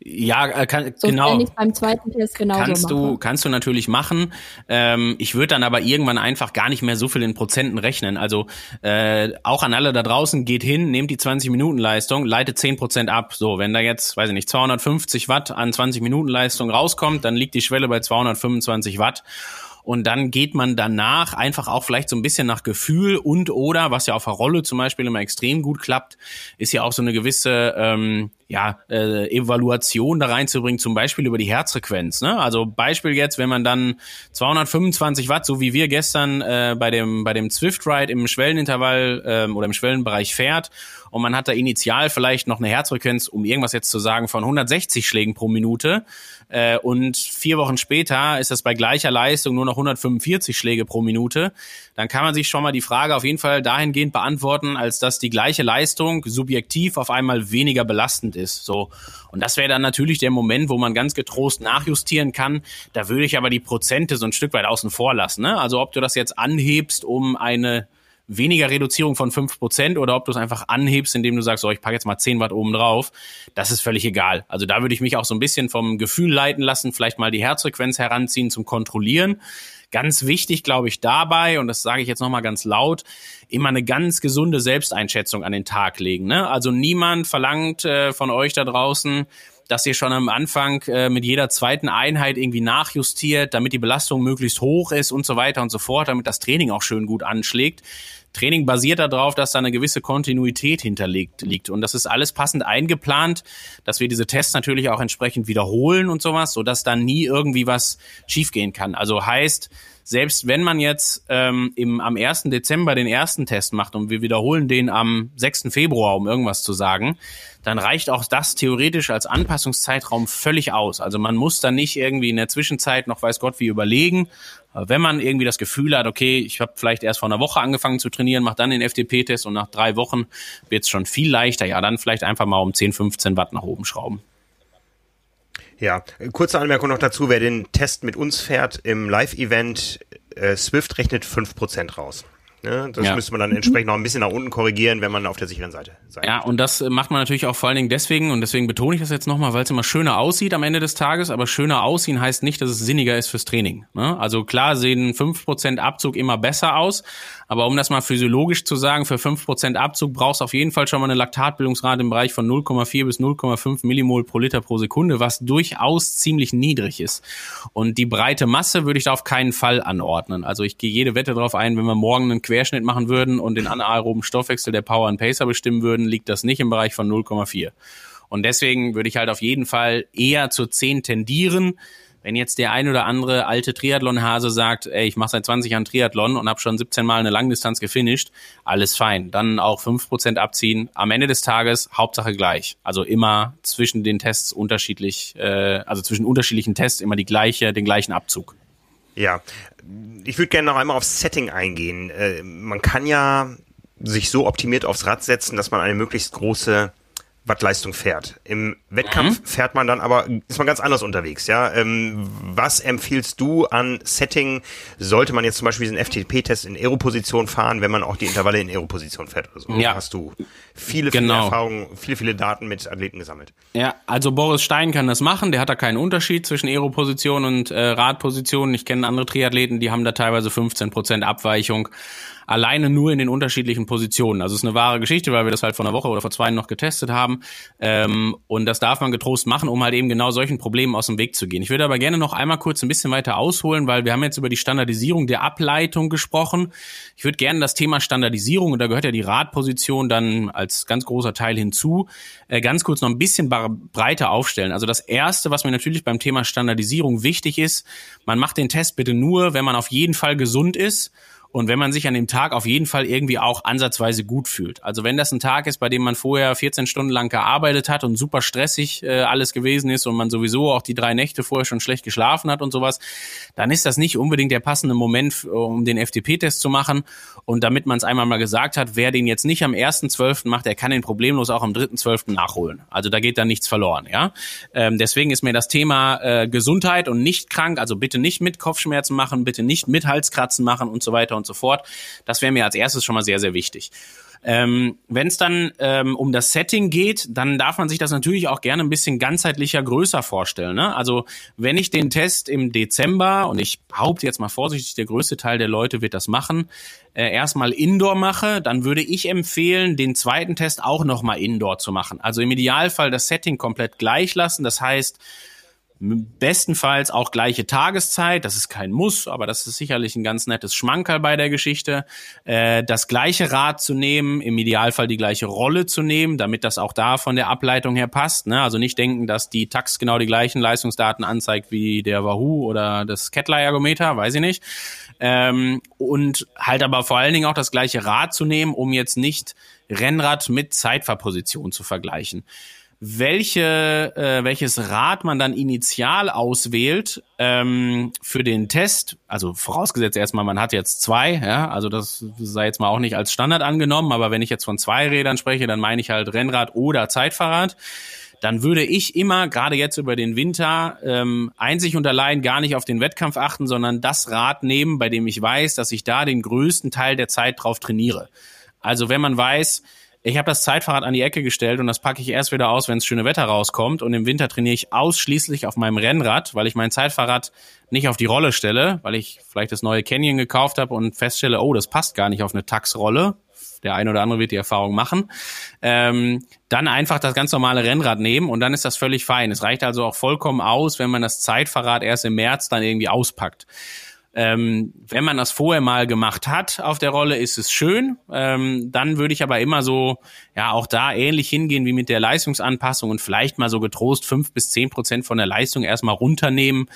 Ja, äh, kann, so, genau. Beim zweiten Test genauso kannst mache. du kannst du natürlich machen. Ähm, ich würde dann aber irgendwann einfach gar nicht mehr so viel in Prozenten rechnen. Also äh, auch an alle da draußen geht hin, nehmt die 20 Minuten Leistung, leitet 10 Prozent ab. So, wenn da jetzt, weiß ich nicht, 250 Watt an 20 Minuten Leistung rauskommt, dann liegt die Schwelle bei 225 Watt. Und dann geht man danach einfach auch vielleicht so ein bisschen nach Gefühl und oder, was ja auf der Rolle zum Beispiel immer extrem gut klappt, ist ja auch so eine gewisse ähm, ja, äh, Evaluation da reinzubringen, zum Beispiel über die Herzfrequenz. Ne? Also Beispiel jetzt, wenn man dann 225 Watt, so wie wir gestern äh, bei dem bei dem Swift Ride im Schwellenintervall ähm, oder im Schwellenbereich fährt und man hat da initial vielleicht noch eine Herzfrequenz, um irgendwas jetzt zu sagen, von 160 Schlägen pro Minute äh, und vier Wochen später ist das bei gleicher Leistung nur noch 145 Schläge pro Minute, dann kann man sich schon mal die Frage auf jeden Fall dahingehend beantworten, als dass die gleiche Leistung subjektiv auf einmal weniger belastend ist. So. Und das wäre dann natürlich der Moment, wo man ganz getrost nachjustieren kann. Da würde ich aber die Prozente so ein Stück weit außen vor lassen. Ne? Also ob du das jetzt anhebst, um eine weniger Reduzierung von fünf Prozent oder ob du es einfach anhebst, indem du sagst, so, ich packe jetzt mal zehn Watt oben drauf, das ist völlig egal. Also da würde ich mich auch so ein bisschen vom Gefühl leiten lassen, vielleicht mal die Herzfrequenz heranziehen zum Kontrollieren. Ganz wichtig, glaube ich, dabei, und das sage ich jetzt nochmal ganz laut, immer eine ganz gesunde Selbsteinschätzung an den Tag legen. Ne? Also niemand verlangt äh, von euch da draußen, dass ihr schon am Anfang äh, mit jeder zweiten Einheit irgendwie nachjustiert, damit die Belastung möglichst hoch ist und so weiter und so fort, damit das Training auch schön gut anschlägt. Training basiert darauf, dass da eine gewisse Kontinuität hinterlegt liegt. Und das ist alles passend eingeplant, dass wir diese Tests natürlich auch entsprechend wiederholen und sowas, sodass da nie irgendwie was schiefgehen kann. Also heißt, selbst wenn man jetzt ähm, im, am 1. Dezember den ersten Test macht und wir wiederholen den am 6. Februar, um irgendwas zu sagen, dann reicht auch das theoretisch als Anpassungszeitraum völlig aus. Also man muss dann nicht irgendwie in der Zwischenzeit noch weiß Gott wie überlegen. wenn man irgendwie das Gefühl hat, okay, ich habe vielleicht erst vor einer Woche angefangen zu trainieren, mache dann den FDP-Test und nach drei Wochen wird es schon viel leichter, ja, dann vielleicht einfach mal um 10, 15 Watt nach oben schrauben. Ja, kurze Anmerkung noch dazu, wer den Test mit uns fährt im Live-Event, äh, Swift rechnet 5% raus. Ne? Das ja. müsste man dann entsprechend noch ein bisschen nach unten korrigieren, wenn man auf der sicheren Seite sein Ja, und das macht man natürlich auch vor allen Dingen deswegen, und deswegen betone ich das jetzt nochmal, weil es immer schöner aussieht am Ende des Tages, aber schöner aussehen heißt nicht, dass es sinniger ist fürs Training. Ne? Also klar sehen 5% Abzug immer besser aus, aber um das mal physiologisch zu sagen, für 5% Abzug brauchst du auf jeden Fall schon mal eine Laktatbildungsrate im Bereich von 0,4 bis 0,5 Millimol pro Liter pro Sekunde, was durchaus ziemlich niedrig ist. Und die breite Masse würde ich da auf keinen Fall anordnen. Also ich gehe jede Wette darauf ein, wenn wir morgen einen Querschnitt machen würden und den anaeroben Stoffwechsel der Power and Pacer bestimmen würden, liegt das nicht im Bereich von 0,4. Und deswegen würde ich halt auf jeden Fall eher zur 10 tendieren. Wenn jetzt der ein oder andere alte Triathlon-Hase sagt, ey, ich mache seit 20 Jahren Triathlon und habe schon 17 Mal eine Langdistanz gefinisht, alles fein. Dann auch 5% abziehen. Am Ende des Tages Hauptsache gleich. Also immer zwischen den Tests unterschiedlich, äh, also zwischen unterschiedlichen Tests immer die gleiche, den gleichen Abzug. Ja, ich würde gerne noch einmal aufs Setting eingehen. Äh, man kann ja sich so optimiert aufs Rad setzen, dass man eine möglichst große Wattleistung fährt. Im Wettkampf mhm. fährt man dann aber, ist man ganz anders unterwegs, ja. Ähm, was empfiehlst du an Setting? Sollte man jetzt zum Beispiel diesen FTP-Test in Aeroposition fahren, wenn man auch die Intervalle in Aeroposition fährt oder so? Ja. Hast du viele, viele genau. Erfahrungen, viele, viele Daten mit Athleten gesammelt? Ja, also Boris Stein kann das machen. Der hat da keinen Unterschied zwischen Aeroposition und äh, Radposition. Ich kenne andere Triathleten, die haben da teilweise 15 Prozent Abweichung alleine nur in den unterschiedlichen Positionen. Also es ist eine wahre Geschichte, weil wir das halt vor einer Woche oder vor zwei noch getestet haben. Ähm, und das darf man getrost machen, um halt eben genau solchen Problemen aus dem Weg zu gehen. Ich würde aber gerne noch einmal kurz ein bisschen weiter ausholen, weil wir haben jetzt über die Standardisierung der Ableitung gesprochen. Ich würde gerne das Thema Standardisierung, und da gehört ja die Radposition dann als ganz großer Teil hinzu, äh, ganz kurz noch ein bisschen breiter aufstellen. Also das Erste, was mir natürlich beim Thema Standardisierung wichtig ist, man macht den Test bitte nur, wenn man auf jeden Fall gesund ist und wenn man sich an dem Tag auf jeden Fall irgendwie auch ansatzweise gut fühlt. Also wenn das ein Tag ist, bei dem man vorher 14 Stunden lang gearbeitet hat und super stressig äh, alles gewesen ist und man sowieso auch die drei Nächte vorher schon schlecht geschlafen hat und sowas, dann ist das nicht unbedingt der passende Moment, um den FTP-Test zu machen. Und damit man es einmal mal gesagt hat, wer den jetzt nicht am 1.12. macht, der kann den problemlos auch am 3.12. nachholen. Also da geht dann nichts verloren, ja. Ähm, deswegen ist mir das Thema äh, Gesundheit und nicht krank, also bitte nicht mit Kopfschmerzen machen, bitte nicht mit Halskratzen machen und so weiter und so fort. Das wäre mir als erstes schon mal sehr, sehr wichtig. Ähm, Wenn es dann ähm, um das Setting geht, dann darf man sich das natürlich auch gerne ein bisschen ganzheitlicher größer vorstellen. Ne? Also wenn ich den Test im Dezember, und ich behaupte jetzt mal vorsichtig, der größte Teil der Leute wird das machen, äh, erstmal Indoor mache, dann würde ich empfehlen, den zweiten Test auch nochmal Indoor zu machen. Also im Idealfall das Setting komplett gleich lassen. Das heißt, Bestenfalls auch gleiche Tageszeit, das ist kein Muss, aber das ist sicherlich ein ganz nettes Schmankerl bei der Geschichte. Äh, das gleiche Rad zu nehmen, im Idealfall die gleiche Rolle zu nehmen, damit das auch da von der Ableitung her passt. Ne? Also nicht denken, dass die Tax genau die gleichen Leistungsdaten anzeigt wie der Wahoo oder das Kettler-Ergometer, weiß ich nicht. Ähm, und halt aber vor allen Dingen auch das gleiche Rad zu nehmen, um jetzt nicht Rennrad mit Zeitfahrposition zu vergleichen welche, äh, welches Rad man dann initial auswählt ähm, für den Test. Also vorausgesetzt erstmal, man hat jetzt zwei, ja, also das sei jetzt mal auch nicht als Standard angenommen, aber wenn ich jetzt von zwei Rädern spreche, dann meine ich halt Rennrad oder Zeitfahrrad. Dann würde ich immer, gerade jetzt über den Winter, ähm, einzig und allein gar nicht auf den Wettkampf achten, sondern das Rad nehmen, bei dem ich weiß, dass ich da den größten Teil der Zeit drauf trainiere. Also wenn man weiß, ich habe das Zeitfahrrad an die Ecke gestellt und das packe ich erst wieder aus, wenn es schöne Wetter rauskommt. Und im Winter trainiere ich ausschließlich auf meinem Rennrad, weil ich mein Zeitfahrrad nicht auf die Rolle stelle, weil ich vielleicht das neue Canyon gekauft habe und feststelle, oh, das passt gar nicht auf eine Taxrolle. Der eine oder andere wird die Erfahrung machen. Ähm, dann einfach das ganz normale Rennrad nehmen und dann ist das völlig fein. Es reicht also auch vollkommen aus, wenn man das Zeitfahrrad erst im März dann irgendwie auspackt. Ähm, wenn man das vorher mal gemacht hat auf der Rolle, ist es schön. Ähm, dann würde ich aber immer so, ja, auch da ähnlich hingehen wie mit der Leistungsanpassung und vielleicht mal so getrost fünf bis zehn Prozent von der Leistung erstmal runternehmen,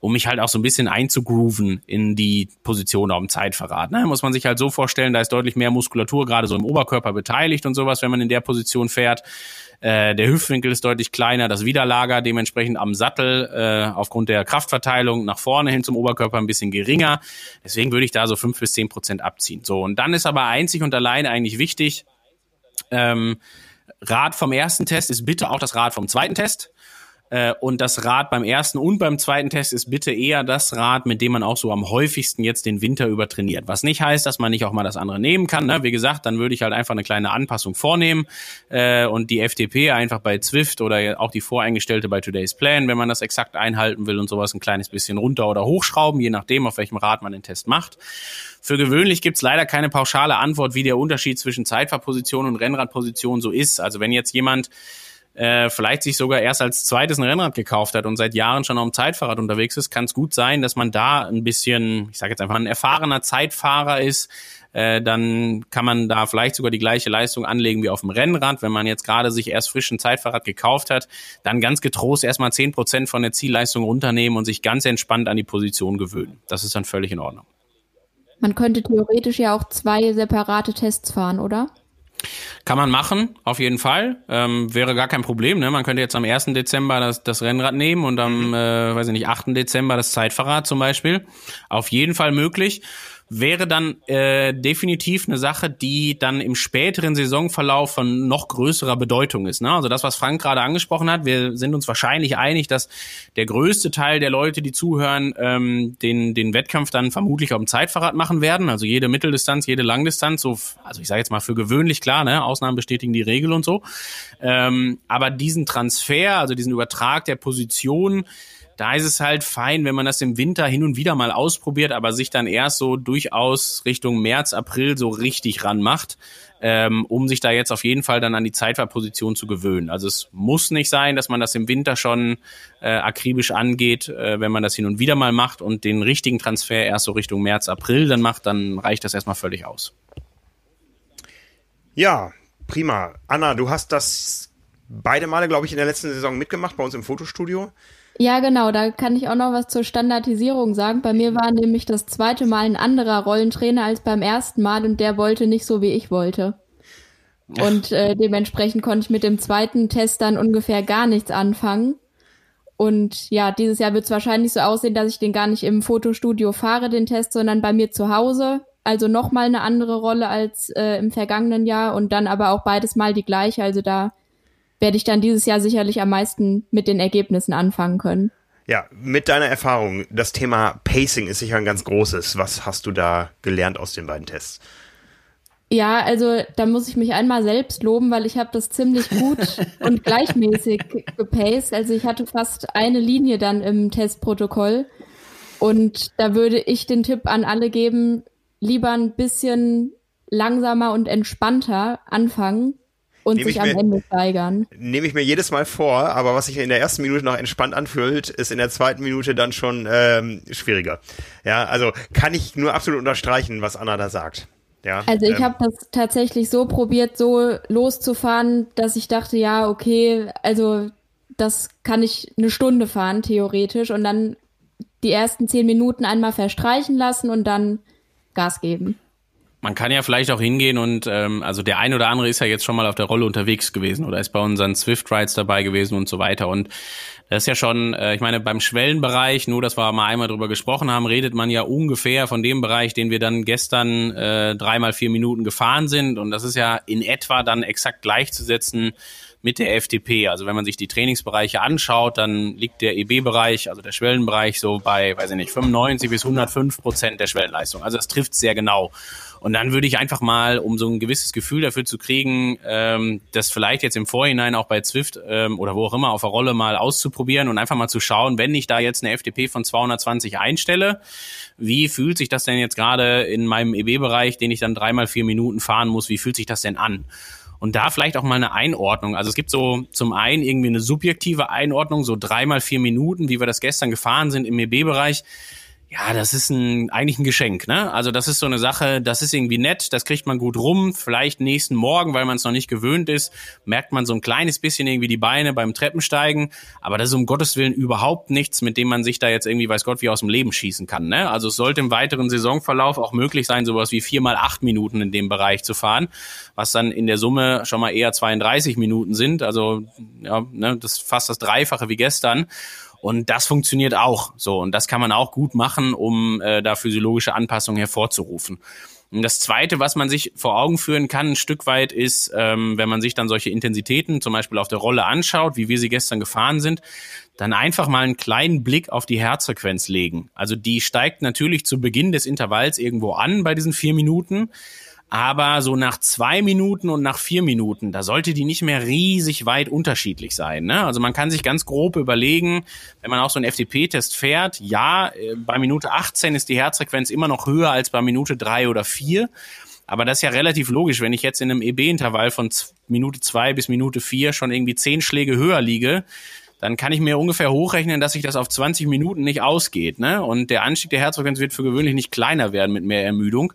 um mich halt auch so ein bisschen einzugrooven in die Position auf dem Zeitverrat. Ne? Muss man sich halt so vorstellen, da ist deutlich mehr Muskulatur gerade so im Oberkörper beteiligt und sowas, wenn man in der Position fährt. Äh, der Hüftwinkel ist deutlich kleiner, das Widerlager dementsprechend am Sattel äh, aufgrund der Kraftverteilung nach vorne hin zum Oberkörper ein bisschen geringer. Deswegen würde ich da so fünf bis zehn Prozent abziehen. So, und dann ist aber einzig und allein eigentlich wichtig, ähm, Rad vom ersten Test ist bitte auch das Rad vom zweiten Test. Äh, und das Rad beim ersten und beim zweiten Test ist bitte eher das Rad, mit dem man auch so am häufigsten jetzt den Winter über trainiert. Was nicht heißt, dass man nicht auch mal das andere nehmen kann. Ne? Wie gesagt, dann würde ich halt einfach eine kleine Anpassung vornehmen äh, und die FTP einfach bei Zwift oder auch die voreingestellte bei Today's Plan, wenn man das exakt einhalten will und sowas ein kleines bisschen runter oder hochschrauben, je nachdem, auf welchem Rad man den Test macht. Für gewöhnlich gibt's leider keine pauschale Antwort, wie der Unterschied zwischen Zeitfahrposition und Rennradposition so ist. Also wenn jetzt jemand äh, vielleicht sich sogar erst als zweites ein Rennrad gekauft hat und seit Jahren schon auf dem Zeitfahrrad unterwegs ist, kann es gut sein, dass man da ein bisschen, ich sage jetzt einfach, ein erfahrener Zeitfahrer ist. Äh, dann kann man da vielleicht sogar die gleiche Leistung anlegen wie auf dem Rennrad. Wenn man jetzt gerade sich erst frisch ein Zeitfahrrad gekauft hat, dann ganz getrost erstmal zehn Prozent von der Zielleistung runternehmen und sich ganz entspannt an die Position gewöhnen. Das ist dann völlig in Ordnung. Man könnte theoretisch ja auch zwei separate Tests fahren, oder? Kann man machen, auf jeden Fall. Ähm, wäre gar kein Problem. Ne? Man könnte jetzt am 1. Dezember das, das Rennrad nehmen und am, mhm. äh, weiß ich nicht, 8. Dezember das Zeitfahrrad zum Beispiel. Auf jeden Fall möglich wäre dann äh, definitiv eine Sache, die dann im späteren Saisonverlauf von noch größerer Bedeutung ist. Ne? Also das, was Frank gerade angesprochen hat, wir sind uns wahrscheinlich einig, dass der größte Teil der Leute, die zuhören, ähm, den, den Wettkampf dann vermutlich auf dem Zeitfahrrad machen werden. Also jede Mitteldistanz, jede Langdistanz, so, also ich sage jetzt mal für gewöhnlich klar, ne? Ausnahmen bestätigen die Regel und so. Ähm, aber diesen Transfer, also diesen Übertrag der Position, da ist es halt fein, wenn man das im Winter hin und wieder mal ausprobiert, aber sich dann erst so durchaus Richtung März, April so richtig ranmacht, ähm, um sich da jetzt auf jeden Fall dann an die Zeitfahrposition zu gewöhnen. Also es muss nicht sein, dass man das im Winter schon äh, akribisch angeht, äh, wenn man das hin und wieder mal macht und den richtigen Transfer erst so Richtung März, April dann macht, dann reicht das erstmal völlig aus. Ja, prima. Anna, du hast das beide Male, glaube ich, in der letzten Saison mitgemacht bei uns im Fotostudio. Ja, genau, da kann ich auch noch was zur Standardisierung sagen. Bei mir war nämlich das zweite Mal ein anderer Rollentrainer als beim ersten Mal und der wollte nicht so, wie ich wollte. Und äh, dementsprechend konnte ich mit dem zweiten Test dann ungefähr gar nichts anfangen. Und ja, dieses Jahr wird es wahrscheinlich so aussehen, dass ich den gar nicht im Fotostudio fahre, den Test, sondern bei mir zu Hause. Also nochmal eine andere Rolle als äh, im vergangenen Jahr und dann aber auch beides mal die gleiche. Also da werde ich dann dieses Jahr sicherlich am meisten mit den Ergebnissen anfangen können. Ja, mit deiner Erfahrung, das Thema Pacing ist sicher ein ganz großes. Was hast du da gelernt aus den beiden Tests? Ja, also da muss ich mich einmal selbst loben, weil ich habe das ziemlich gut und gleichmäßig gepaced. Also ich hatte fast eine Linie dann im Testprotokoll. Und da würde ich den Tipp an alle geben, lieber ein bisschen langsamer und entspannter anfangen und sich am mir, Ende steigern. Nehme ich mir jedes Mal vor, aber was sich in der ersten Minute noch entspannt anfühlt, ist in der zweiten Minute dann schon ähm, schwieriger. Ja, also kann ich nur absolut unterstreichen, was Anna da sagt. Ja, also ich ähm, habe das tatsächlich so probiert, so loszufahren, dass ich dachte, ja, okay, also das kann ich eine Stunde fahren, theoretisch, und dann die ersten zehn Minuten einmal verstreichen lassen und dann Gas geben. Man kann ja vielleicht auch hingehen und ähm, also der ein oder andere ist ja jetzt schon mal auf der Rolle unterwegs gewesen oder ist bei unseren Swift Rides dabei gewesen und so weiter. Und das ist ja schon, äh, ich meine, beim Schwellenbereich, nur dass wir mal einmal drüber gesprochen haben, redet man ja ungefähr von dem Bereich, den wir dann gestern äh, dreimal vier Minuten gefahren sind. Und das ist ja in etwa dann exakt gleichzusetzen mit der FTP. Also wenn man sich die Trainingsbereiche anschaut, dann liegt der EB-Bereich, also der Schwellenbereich, so bei, weiß ich nicht, 95 bis 105 Prozent der Schwellenleistung. Also das trifft sehr genau. Und dann würde ich einfach mal, um so ein gewisses Gefühl dafür zu kriegen, ähm, das vielleicht jetzt im Vorhinein auch bei Zwift ähm, oder wo auch immer auf der Rolle mal auszuprobieren und einfach mal zu schauen, wenn ich da jetzt eine FTP von 220 einstelle, wie fühlt sich das denn jetzt gerade in meinem EB-Bereich, den ich dann dreimal vier Minuten fahren muss, wie fühlt sich das denn an? Und da vielleicht auch mal eine Einordnung. Also es gibt so zum einen irgendwie eine subjektive Einordnung, so dreimal vier Minuten, wie wir das gestern gefahren sind im EB-Bereich ja, das ist ein, eigentlich ein Geschenk, ne? Also das ist so eine Sache, das ist irgendwie nett, das kriegt man gut rum. Vielleicht nächsten Morgen, weil man es noch nicht gewöhnt ist, merkt man so ein kleines bisschen irgendwie die Beine beim Treppensteigen. Aber das ist um Gottes Willen überhaupt nichts, mit dem man sich da jetzt irgendwie, weiß Gott, wie aus dem Leben schießen kann, ne? Also es sollte im weiteren Saisonverlauf auch möglich sein, sowas wie viermal acht Minuten in dem Bereich zu fahren, was dann in der Summe schon mal eher 32 Minuten sind. Also, ja, ne, das ist fast das Dreifache wie gestern. Und das funktioniert auch so. Und das kann man auch gut machen, um äh, da physiologische Anpassungen hervorzurufen. Und das Zweite, was man sich vor Augen führen kann, ein Stück weit, ist, ähm, wenn man sich dann solche Intensitäten zum Beispiel auf der Rolle anschaut, wie wir sie gestern gefahren sind, dann einfach mal einen kleinen Blick auf die Herzfrequenz legen. Also die steigt natürlich zu Beginn des Intervalls irgendwo an bei diesen vier Minuten. Aber so nach zwei Minuten und nach vier Minuten, da sollte die nicht mehr riesig weit unterschiedlich sein. Ne? Also man kann sich ganz grob überlegen, wenn man auch so einen FTP-Test fährt, ja, äh, bei Minute 18 ist die Herzfrequenz immer noch höher als bei Minute drei oder vier. Aber das ist ja relativ logisch, wenn ich jetzt in einem EB-Intervall von Minute zwei bis Minute vier schon irgendwie zehn Schläge höher liege, dann kann ich mir ungefähr hochrechnen, dass sich das auf 20 Minuten nicht ausgeht. Ne? Und der Anstieg der Herzfrequenz wird für gewöhnlich nicht kleiner werden mit mehr Ermüdung.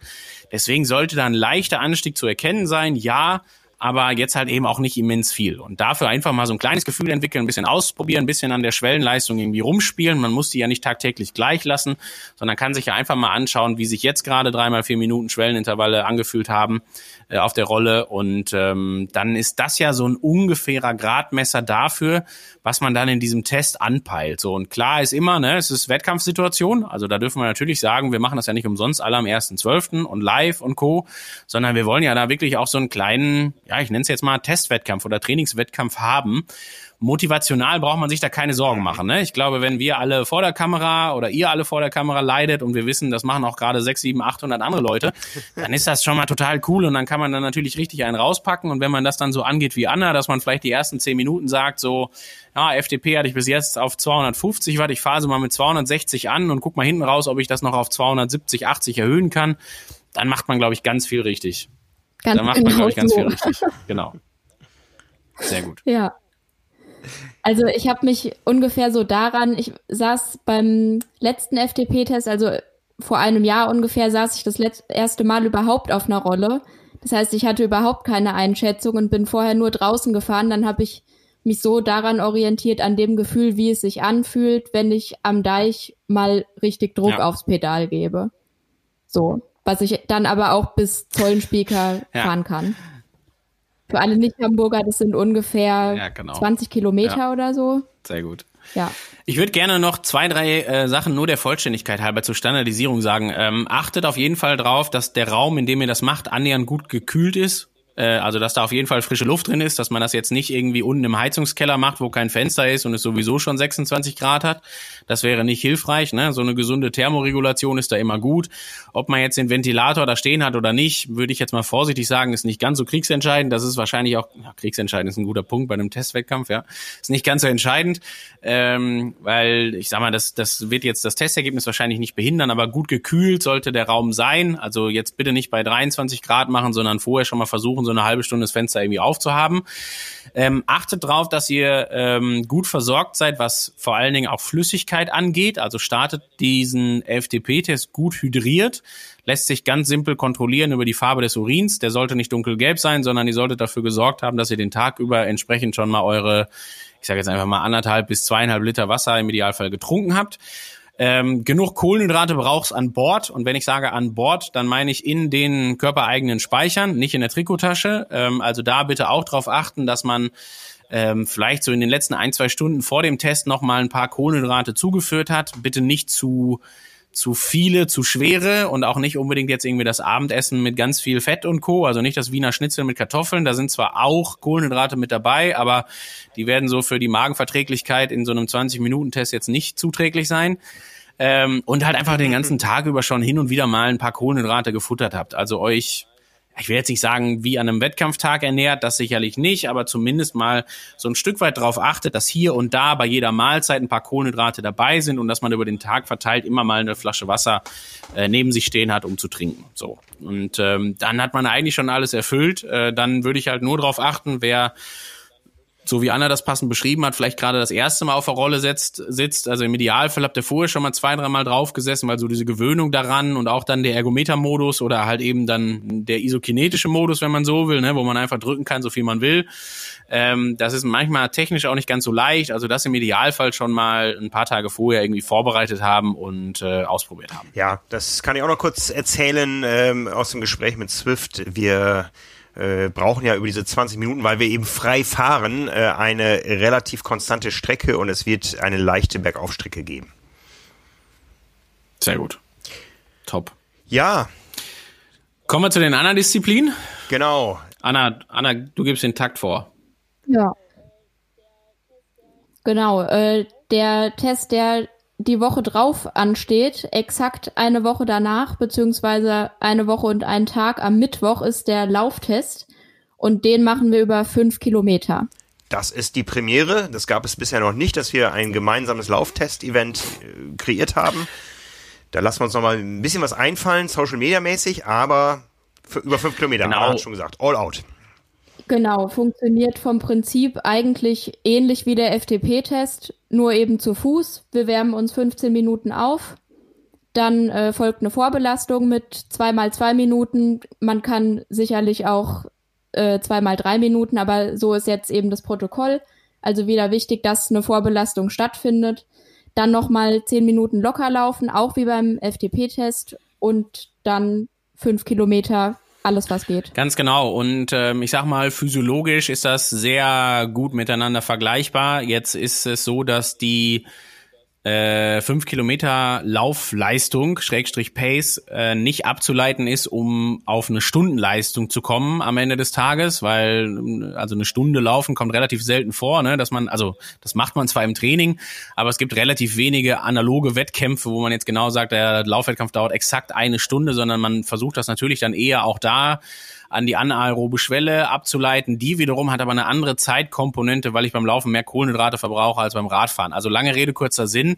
Deswegen sollte da ein leichter Anstieg zu erkennen sein, ja, aber jetzt halt eben auch nicht immens viel. Und dafür einfach mal so ein kleines Gefühl entwickeln, ein bisschen ausprobieren, ein bisschen an der Schwellenleistung irgendwie rumspielen. Man muss die ja nicht tagtäglich gleich lassen, sondern kann sich ja einfach mal anschauen, wie sich jetzt gerade dreimal vier Minuten Schwellenintervalle angefühlt haben äh, auf der Rolle. Und ähm, dann ist das ja so ein ungefährer Gradmesser dafür, was man dann in diesem Test anpeilt. So und klar ist immer, ne, es ist Wettkampfsituation. Also da dürfen wir natürlich sagen, wir machen das ja nicht umsonst alle am 1.12. und live und co., sondern wir wollen ja da wirklich auch so einen kleinen, ja, ich nenne es jetzt mal Testwettkampf oder Trainingswettkampf haben motivational braucht man sich da keine Sorgen machen. Ne? Ich glaube, wenn wir alle vor der Kamera oder ihr alle vor der Kamera leidet und wir wissen, das machen auch gerade sechs, sieben, achthundert andere Leute, dann ist das schon mal total cool und dann kann man dann natürlich richtig einen rauspacken und wenn man das dann so angeht wie Anna, dass man vielleicht die ersten zehn Minuten sagt, so, ja, FDP hatte ich bis jetzt auf 250 Watt, ich fahre so mal mit 260 an und guck mal hinten raus, ob ich das noch auf 270, 80 erhöhen kann, dann macht man, glaube ich, ganz viel richtig. Ganz dann macht man, genau glaube ich, ganz so. viel richtig. Genau. Sehr gut. Ja. Also ich habe mich ungefähr so daran, ich saß beim letzten FTP-Test, also vor einem Jahr ungefähr, saß ich das erste Mal überhaupt auf einer Rolle. Das heißt, ich hatte überhaupt keine Einschätzung und bin vorher nur draußen gefahren. Dann habe ich mich so daran orientiert, an dem Gefühl, wie es sich anfühlt, wenn ich am Deich mal richtig Druck ja. aufs Pedal gebe. So. Was ich dann aber auch bis Zollenspieker ja. fahren kann. Für alle Nicht-Hamburger, das sind ungefähr ja, genau. 20 Kilometer ja. oder so. Sehr gut. Ja. Ich würde gerne noch zwei, drei äh, Sachen nur der Vollständigkeit halber zur Standardisierung sagen. Ähm, achtet auf jeden Fall drauf, dass der Raum, in dem ihr das macht, annähernd gut gekühlt ist. Äh, also dass da auf jeden Fall frische Luft drin ist, dass man das jetzt nicht irgendwie unten im Heizungskeller macht, wo kein Fenster ist und es sowieso schon 26 Grad hat. Das wäre nicht hilfreich. Ne? So eine gesunde Thermoregulation ist da immer gut. Ob man jetzt den Ventilator da stehen hat oder nicht, würde ich jetzt mal vorsichtig sagen, ist nicht ganz so kriegsentscheidend. Das ist wahrscheinlich auch, ja, kriegsentscheidend ist ein guter Punkt bei einem Testwettkampf, ja. Ist nicht ganz so entscheidend, ähm, weil ich sag mal, das, das wird jetzt das Testergebnis wahrscheinlich nicht behindern, aber gut gekühlt sollte der Raum sein. Also jetzt bitte nicht bei 23 Grad machen, sondern vorher schon mal versuchen, so eine halbe Stunde das Fenster irgendwie aufzuhaben. Ähm, achtet drauf, dass ihr ähm, gut versorgt seid, was vor allen Dingen auch Flüssigkeit angeht. Also startet diesen FTP-Test gut hydriert lässt sich ganz simpel kontrollieren über die Farbe des Urins. Der sollte nicht dunkelgelb sein, sondern ihr solltet dafür gesorgt haben, dass ihr den Tag über entsprechend schon mal eure, ich sage jetzt einfach mal anderthalb bis zweieinhalb Liter Wasser im Idealfall getrunken habt. Ähm, genug Kohlenhydrate brauchst an Bord. Und wenn ich sage an Bord, dann meine ich in den körpereigenen Speichern, nicht in der Trikottasche. Ähm, also da bitte auch darauf achten, dass man ähm, vielleicht so in den letzten ein, zwei Stunden vor dem Test nochmal ein paar Kohlenhydrate zugeführt hat. Bitte nicht zu zu viele, zu schwere und auch nicht unbedingt jetzt irgendwie das Abendessen mit ganz viel Fett und Co. Also nicht das Wiener Schnitzel mit Kartoffeln. Da sind zwar auch Kohlenhydrate mit dabei, aber die werden so für die Magenverträglichkeit in so einem 20-Minuten-Test jetzt nicht zuträglich sein. Ähm, und halt einfach den ganzen Tag über schon hin und wieder mal ein paar Kohlenhydrate gefuttert habt. Also euch ich will jetzt nicht sagen, wie an einem Wettkampftag ernährt, das sicherlich nicht, aber zumindest mal so ein Stück weit darauf achtet, dass hier und da bei jeder Mahlzeit ein paar Kohlenhydrate dabei sind und dass man über den Tag verteilt immer mal eine Flasche Wasser äh, neben sich stehen hat, um zu trinken. So. Und ähm, dann hat man eigentlich schon alles erfüllt. Äh, dann würde ich halt nur darauf achten, wer so wie Anna das passend beschrieben hat, vielleicht gerade das erste Mal auf der Rolle setzt, sitzt. Also im Idealfall habt ihr vorher schon mal zwei, dreimal drauf gesessen, weil so diese Gewöhnung daran und auch dann der Ergometer-Modus oder halt eben dann der isokinetische Modus, wenn man so will, ne, wo man einfach drücken kann, so viel man will. Ähm, das ist manchmal technisch auch nicht ganz so leicht. Also das im Idealfall schon mal ein paar Tage vorher irgendwie vorbereitet haben und äh, ausprobiert haben. Ja, das kann ich auch noch kurz erzählen ähm, aus dem Gespräch mit Swift. Wir äh, brauchen ja über diese 20 Minuten, weil wir eben frei fahren, äh, eine relativ konstante Strecke und es wird eine leichte Bergaufstrecke geben. Sehr gut. Top. Ja. Kommen wir zu den anderen Disziplinen. Genau. Anna, Anna, du gibst den Takt vor. Ja. Genau. Äh, der Test, der die Woche drauf ansteht, exakt eine Woche danach, beziehungsweise eine Woche und einen Tag am Mittwoch ist der Lauftest und den machen wir über fünf Kilometer. Das ist die Premiere. Das gab es bisher noch nicht, dass wir ein gemeinsames Lauftest-Event äh, kreiert haben. Da lassen wir uns noch mal ein bisschen was einfallen, Social Media mäßig, aber über fünf Kilometer, genau. hat schon gesagt, all out. Genau, funktioniert vom Prinzip eigentlich ähnlich wie der FTP-Test, nur eben zu Fuß. Wir wärmen uns 15 Minuten auf. Dann äh, folgt eine Vorbelastung mit zweimal zwei Minuten. Man kann sicherlich auch äh, zweimal drei Minuten, aber so ist jetzt eben das Protokoll. Also wieder wichtig, dass eine Vorbelastung stattfindet. Dann nochmal zehn Minuten locker laufen, auch wie beim FTP-Test und dann fünf Kilometer alles, was geht. Ganz genau. Und ähm, ich sag mal, physiologisch ist das sehr gut miteinander vergleichbar. Jetzt ist es so, dass die äh, 5 Kilometer Laufleistung, Schrägstrich Pace, äh, nicht abzuleiten ist, um auf eine Stundenleistung zu kommen am Ende des Tages, weil also eine Stunde laufen kommt relativ selten vor, ne, dass man, also das macht man zwar im Training, aber es gibt relativ wenige analoge Wettkämpfe, wo man jetzt genau sagt, der Laufwettkampf dauert exakt eine Stunde, sondern man versucht das natürlich dann eher auch da an die anaerobe Schwelle abzuleiten. Die wiederum hat aber eine andere Zeitkomponente, weil ich beim Laufen mehr Kohlenhydrate verbrauche als beim Radfahren. Also lange Rede, kurzer Sinn.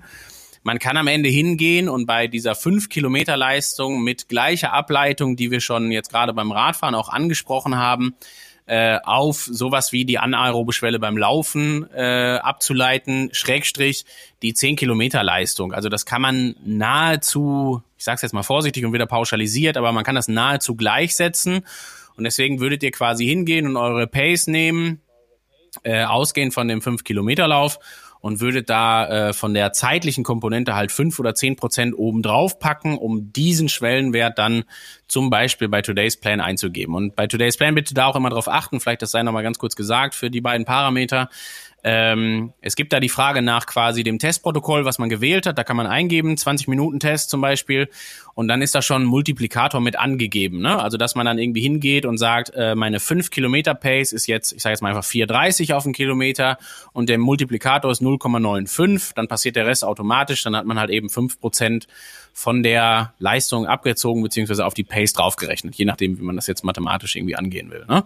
Man kann am Ende hingehen und bei dieser 5 Kilometer Leistung mit gleicher Ableitung, die wir schon jetzt gerade beim Radfahren auch angesprochen haben, äh, auf sowas wie die anaerobe Schwelle beim Laufen äh, abzuleiten, Schrägstrich die 10 Kilometer Leistung. Also das kann man nahezu, ich sage es jetzt mal vorsichtig und wieder pauschalisiert, aber man kann das nahezu gleichsetzen und deswegen würdet ihr quasi hingehen und eure Pace nehmen, äh, ausgehend von dem 5-Kilometer-Lauf und würdet da äh, von der zeitlichen Komponente halt fünf oder zehn Prozent oben drauf packen, um diesen Schwellenwert dann zum Beispiel bei Today's Plan einzugeben. Und bei Today's Plan bitte da auch immer drauf achten, vielleicht das sei nochmal ganz kurz gesagt, für die beiden Parameter. Ähm, es gibt da die Frage nach quasi dem Testprotokoll, was man gewählt hat. Da kann man eingeben, 20 Minuten Test zum Beispiel. Und dann ist da schon ein Multiplikator mit angegeben. Ne? Also, dass man dann irgendwie hingeht und sagt, äh, meine 5 Kilometer Pace ist jetzt, ich sage jetzt mal einfach 4,30 auf den Kilometer und der Multiplikator ist 0,95. Dann passiert der Rest automatisch. Dann hat man halt eben 5% von der Leistung abgezogen, beziehungsweise auf die Pace draufgerechnet, je nachdem, wie man das jetzt mathematisch irgendwie angehen will. Ne?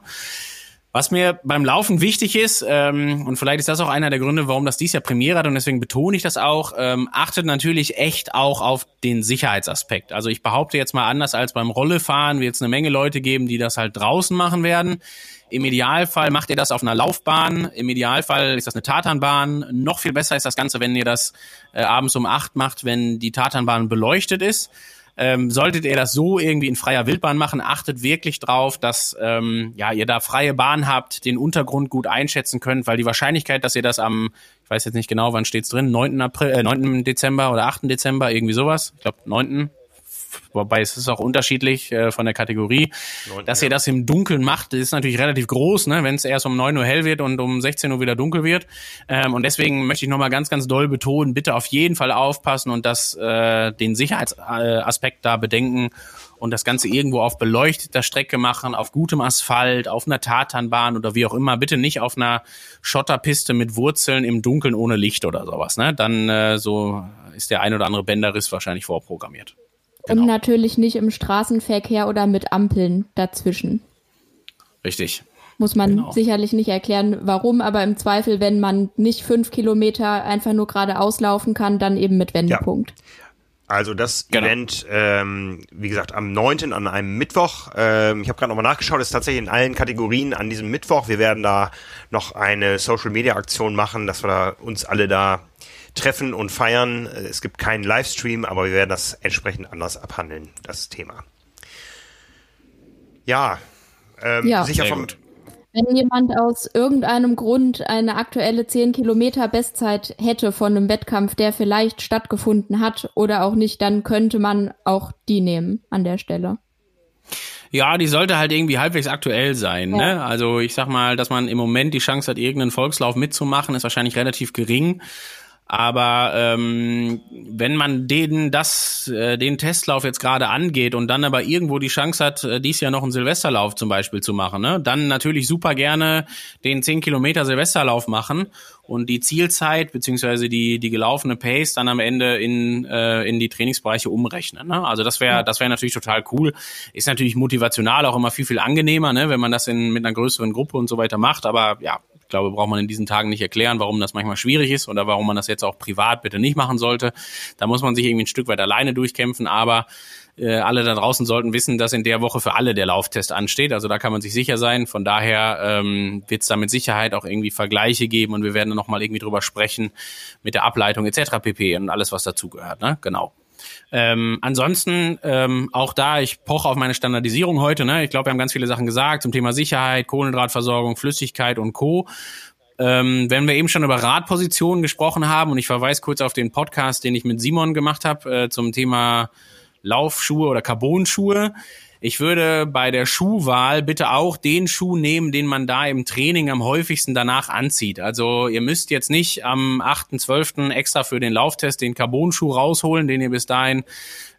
Was mir beim Laufen wichtig ist, ähm, und vielleicht ist das auch einer der Gründe, warum das dies Jahr Premiere hat, und deswegen betone ich das auch, ähm, achtet natürlich echt auch auf den Sicherheitsaspekt. Also ich behaupte jetzt mal anders als beim Rollefahren, wird es eine Menge Leute geben, die das halt draußen machen werden. Im Idealfall macht ihr das auf einer Laufbahn. Im Idealfall ist das eine Tatanbahn. Noch viel besser ist das Ganze, wenn ihr das äh, abends um acht macht, wenn die Tatanbahn beleuchtet ist. Ähm, solltet ihr das so irgendwie in freier Wildbahn machen, achtet wirklich drauf, dass ähm, ja, ihr da freie Bahn habt, den Untergrund gut einschätzen könnt, weil die Wahrscheinlichkeit, dass ihr das am, ich weiß jetzt nicht genau, wann steht's drin, 9. April, äh, 9. Dezember oder 8. Dezember, irgendwie sowas, ich glaube 9 wobei es ist auch unterschiedlich äh, von der Kategorie. 9, dass ihr das im Dunkeln macht, ist natürlich relativ groß, ne, wenn es erst um 9 Uhr hell wird und um 16 Uhr wieder dunkel wird. Ähm, und deswegen möchte ich nochmal ganz, ganz doll betonen, bitte auf jeden Fall aufpassen und das, äh, den Sicherheitsaspekt da bedenken und das Ganze irgendwo auf beleuchteter Strecke machen, auf gutem Asphalt, auf einer Tatanbahn oder wie auch immer. Bitte nicht auf einer Schotterpiste mit Wurzeln im Dunkeln ohne Licht oder sowas. Ne? Dann äh, so ist der ein oder andere Bänderriss wahrscheinlich vorprogrammiert. Genau. Und natürlich nicht im Straßenverkehr oder mit Ampeln dazwischen. Richtig. Muss man genau. sicherlich nicht erklären, warum, aber im Zweifel, wenn man nicht fünf Kilometer einfach nur geradeaus laufen kann, dann eben mit Wendepunkt. Ja. Also das genau. Event, ähm, wie gesagt, am 9. an einem Mittwoch. Ähm, ich habe gerade nochmal nachgeschaut, ist tatsächlich in allen Kategorien an diesem Mittwoch. Wir werden da noch eine Social-Media-Aktion machen, dass wir da uns alle da treffen und feiern. Es gibt keinen Livestream, aber wir werden das entsprechend anders abhandeln, das Thema. Ja, ähm, ja. sicher vom. Wenn jemand aus irgendeinem Grund eine aktuelle 10 Kilometer Bestzeit hätte von einem Wettkampf, der vielleicht stattgefunden hat oder auch nicht, dann könnte man auch die nehmen an der Stelle. Ja, die sollte halt irgendwie halbwegs aktuell sein. Ja. Ne? Also ich sag mal, dass man im Moment die Chance hat, irgendeinen Volkslauf mitzumachen, ist wahrscheinlich relativ gering. Aber ähm, wenn man den das äh, den Testlauf jetzt gerade angeht und dann aber irgendwo die Chance hat, äh, dies Jahr noch einen Silvesterlauf zum Beispiel zu machen, ne, dann natürlich super gerne den 10 Kilometer Silvesterlauf machen und die Zielzeit beziehungsweise die die gelaufene Pace dann am Ende in äh, in die Trainingsbereiche umrechnen. Ne? Also das wäre das wäre natürlich total cool. Ist natürlich motivational auch immer viel viel angenehmer, ne, wenn man das in mit einer größeren Gruppe und so weiter macht. Aber ja, ich glaube, braucht man in diesen Tagen nicht erklären, warum das manchmal schwierig ist oder warum man das jetzt auch privat bitte nicht machen sollte. Da muss man sich irgendwie ein Stück weit alleine durchkämpfen, aber äh, alle da draußen sollten wissen, dass in der Woche für alle der Lauftest ansteht. Also da kann man sich sicher sein. Von daher ähm, wird es da mit Sicherheit auch irgendwie Vergleiche geben und wir werden dann nochmal irgendwie drüber sprechen mit der Ableitung etc. pp. und alles, was dazugehört. Ne? Genau. Ähm, ansonsten ähm, auch da, ich poche auf meine Standardisierung heute. Ne? Ich glaube, wir haben ganz viele Sachen gesagt zum Thema Sicherheit, Kohlenhydratversorgung, Flüssigkeit und Co. Ähm, wenn wir eben schon über Radpositionen gesprochen haben und ich verweise kurz auf den Podcast, den ich mit Simon gemacht habe äh, zum Thema Laufschuhe oder Carbonschuhe. Ich würde bei der Schuhwahl bitte auch den Schuh nehmen, den man da im Training am häufigsten danach anzieht. Also ihr müsst jetzt nicht am 8.12. extra für den Lauftest den Carbon-Schuh rausholen, den ihr bis dahin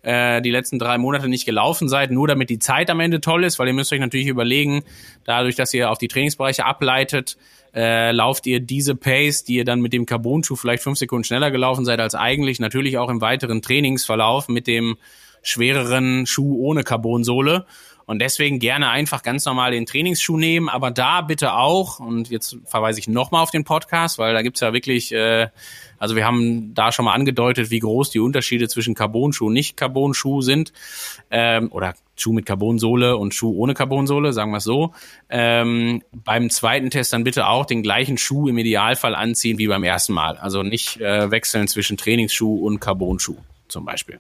äh, die letzten drei Monate nicht gelaufen seid, nur damit die Zeit am Ende toll ist, weil ihr müsst euch natürlich überlegen, dadurch, dass ihr auf die Trainingsbereiche ableitet, äh, lauft ihr diese Pace, die ihr dann mit dem Carbon-Schuh vielleicht fünf Sekunden schneller gelaufen seid als eigentlich, natürlich auch im weiteren Trainingsverlauf mit dem schwereren Schuh ohne Carbonsohle. Und deswegen gerne einfach ganz normal den Trainingsschuh nehmen, aber da bitte auch, und jetzt verweise ich nochmal auf den Podcast, weil da gibt's ja wirklich, äh, also wir haben da schon mal angedeutet, wie groß die Unterschiede zwischen Carbonschuh und Nicht-Carbonschuh sind, ähm, oder Schuh mit Carbonsohle und Schuh ohne Carbonsohle, sagen wir es so. Ähm, beim zweiten Test dann bitte auch den gleichen Schuh im Idealfall anziehen wie beim ersten Mal. Also nicht äh, wechseln zwischen Trainingsschuh und Carbonschuh zum Beispiel.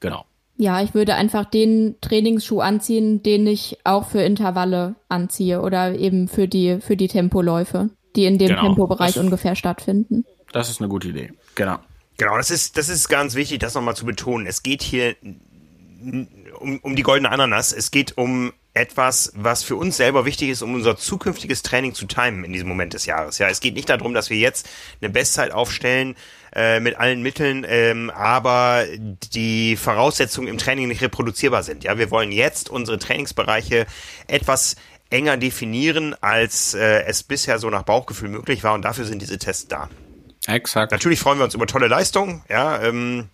Genau. Ja, ich würde einfach den Trainingsschuh anziehen, den ich auch für Intervalle anziehe oder eben für die, für die Tempoläufe, die in dem genau. Tempobereich das, ungefähr stattfinden. Das ist eine gute Idee. Genau. Genau, das ist, das ist ganz wichtig, das nochmal zu betonen. Es geht hier um, um die goldene Ananas. Es geht um etwas, was für uns selber wichtig ist, um unser zukünftiges Training zu timen in diesem Moment des Jahres. Ja, es geht nicht darum, dass wir jetzt eine Bestzeit aufstellen äh, mit allen Mitteln, ähm, aber die Voraussetzungen im Training nicht reproduzierbar sind. Ja, wir wollen jetzt unsere Trainingsbereiche etwas enger definieren, als äh, es bisher so nach Bauchgefühl möglich war und dafür sind diese Tests da. Exakt. Natürlich freuen wir uns über tolle Leistungen, ja, ähm,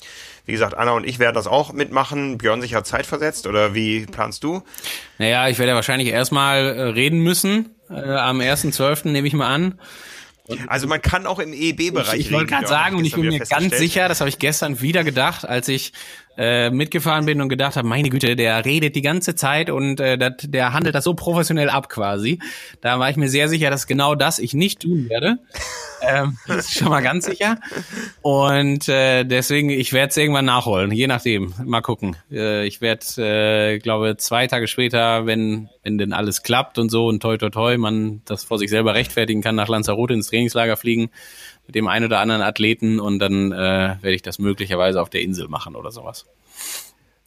wie gesagt, Anna und ich werden das auch mitmachen. Björn sich hat Zeit versetzt oder wie planst du? Naja, ich werde ja wahrscheinlich erstmal äh, reden müssen. Äh, am 1.12. nehme ich mal an. Also man kann auch im EB-Bereich Ich, ich wollte gerade sagen, und ich bin mir ganz sicher, das habe ich gestern wieder gedacht, als ich äh, mitgefahren bin und gedacht habe, meine Güte, der redet die ganze Zeit und äh, dat, der handelt das so professionell ab quasi. Da war ich mir sehr sicher, dass genau das ich nicht tun werde. ähm, das ist schon mal ganz sicher. Und äh, deswegen, ich werde es irgendwann nachholen, je nachdem. Mal gucken. Äh, ich werde, äh, glaube zwei Tage später, wenn wenn denn alles klappt und so und toi toi toi, man das vor sich selber rechtfertigen kann, nach Lanzarote ins Trainingslager fliegen mit dem einen oder anderen Athleten und dann äh, werde ich das möglicherweise auf der Insel machen oder sowas.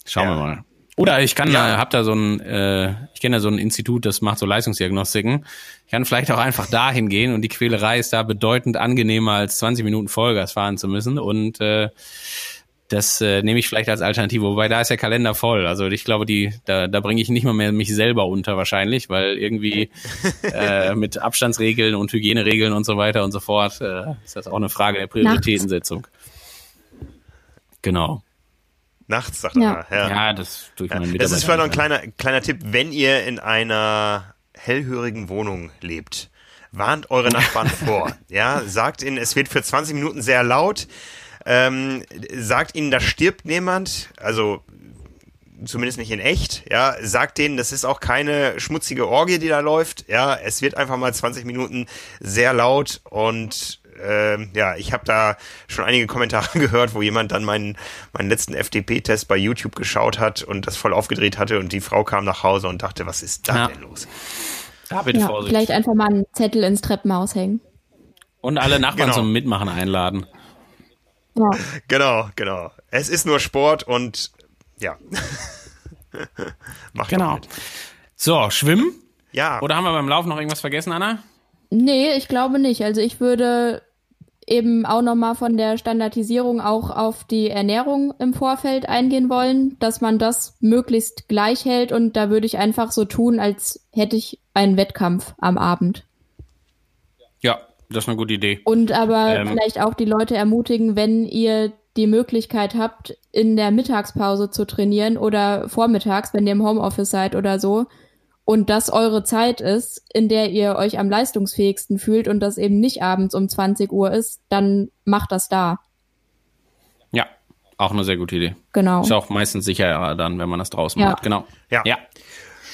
Schauen ja. wir mal. Oder ich kann, ja. äh, hab da so ein, äh, ich kenne da so ein Institut, das macht so Leistungsdiagnostiken. Ich kann vielleicht auch einfach dahin gehen und die Quälerei ist da bedeutend angenehmer als 20 Minuten Vollgas fahren zu müssen und äh, das äh, nehme ich vielleicht als Alternative, wobei da ist der Kalender voll. Also ich glaube, die, da, da bringe ich nicht mal mehr mich selber unter wahrscheinlich, weil irgendwie äh, mit Abstandsregeln und Hygieneregeln und so weiter und so fort äh, ist das auch eine Frage der Prioritätensetzung. Genau. Nachts, sagt ja. er. Ja. ja, das tue ich ja. Das ist vielleicht noch ein kleiner, kleiner Tipp, wenn ihr in einer hellhörigen Wohnung lebt, warnt eure Nachbarn vor. Ja, sagt ihnen, es wird für 20 Minuten sehr laut. Ähm, sagt ihnen, da stirbt niemand. Also zumindest nicht in echt, ja, sagt denen, das ist auch keine schmutzige Orgie, die da läuft, ja, es wird einfach mal 20 Minuten sehr laut und ähm, ja, ich habe da schon einige Kommentare gehört, wo jemand dann meinen, meinen letzten FDP-Test bei YouTube geschaut hat und das voll aufgedreht hatte und die Frau kam nach Hause und dachte, was ist da ja. denn los? Da bitte ja, Vorsicht. Vielleicht einfach mal einen Zettel ins Treppenhaus hängen. Und alle Nachbarn genau. zum Mitmachen einladen. Ja. Genau, genau. Es ist nur Sport und ja. Mach genau. So, schwimmen? Ja. Oder haben wir beim Laufen noch irgendwas vergessen, Anna? Nee, ich glaube nicht. Also ich würde eben auch nochmal von der Standardisierung auch auf die Ernährung im Vorfeld eingehen wollen, dass man das möglichst gleich hält und da würde ich einfach so tun, als hätte ich einen Wettkampf am Abend. Ja, das ist eine gute Idee. Und aber ähm, vielleicht auch die Leute ermutigen, wenn ihr die Möglichkeit habt, in der Mittagspause zu trainieren oder vormittags, wenn ihr im Homeoffice seid oder so, und das eure Zeit ist, in der ihr euch am leistungsfähigsten fühlt und das eben nicht abends um 20 Uhr ist, dann macht das da. Ja, auch eine sehr gute Idee. Genau. Ist auch meistens sicherer dann, wenn man das draußen ja. macht. Genau. Ja. ja.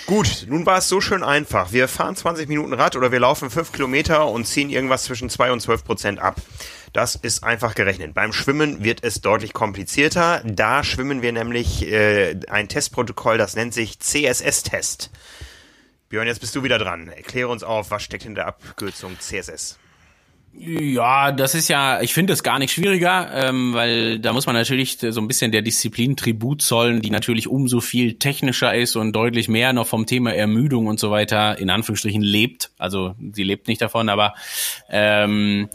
Gut, nun war es so schön einfach. Wir fahren 20 Minuten Rad oder wir laufen 5 Kilometer und ziehen irgendwas zwischen 2 und 12 Prozent ab. Das ist einfach gerechnet. Beim Schwimmen wird es deutlich komplizierter. Da schwimmen wir nämlich äh, ein Testprotokoll, das nennt sich CSS-Test. Björn, jetzt bist du wieder dran. Erkläre uns auf, was steckt in der Abkürzung CSS? Ja, das ist ja, ich finde es gar nicht schwieriger, ähm, weil da muss man natürlich so ein bisschen der Disziplin Tribut zollen, die natürlich umso viel technischer ist und deutlich mehr noch vom Thema Ermüdung und so weiter in Anführungsstrichen lebt. Also sie lebt nicht davon, aber ähm,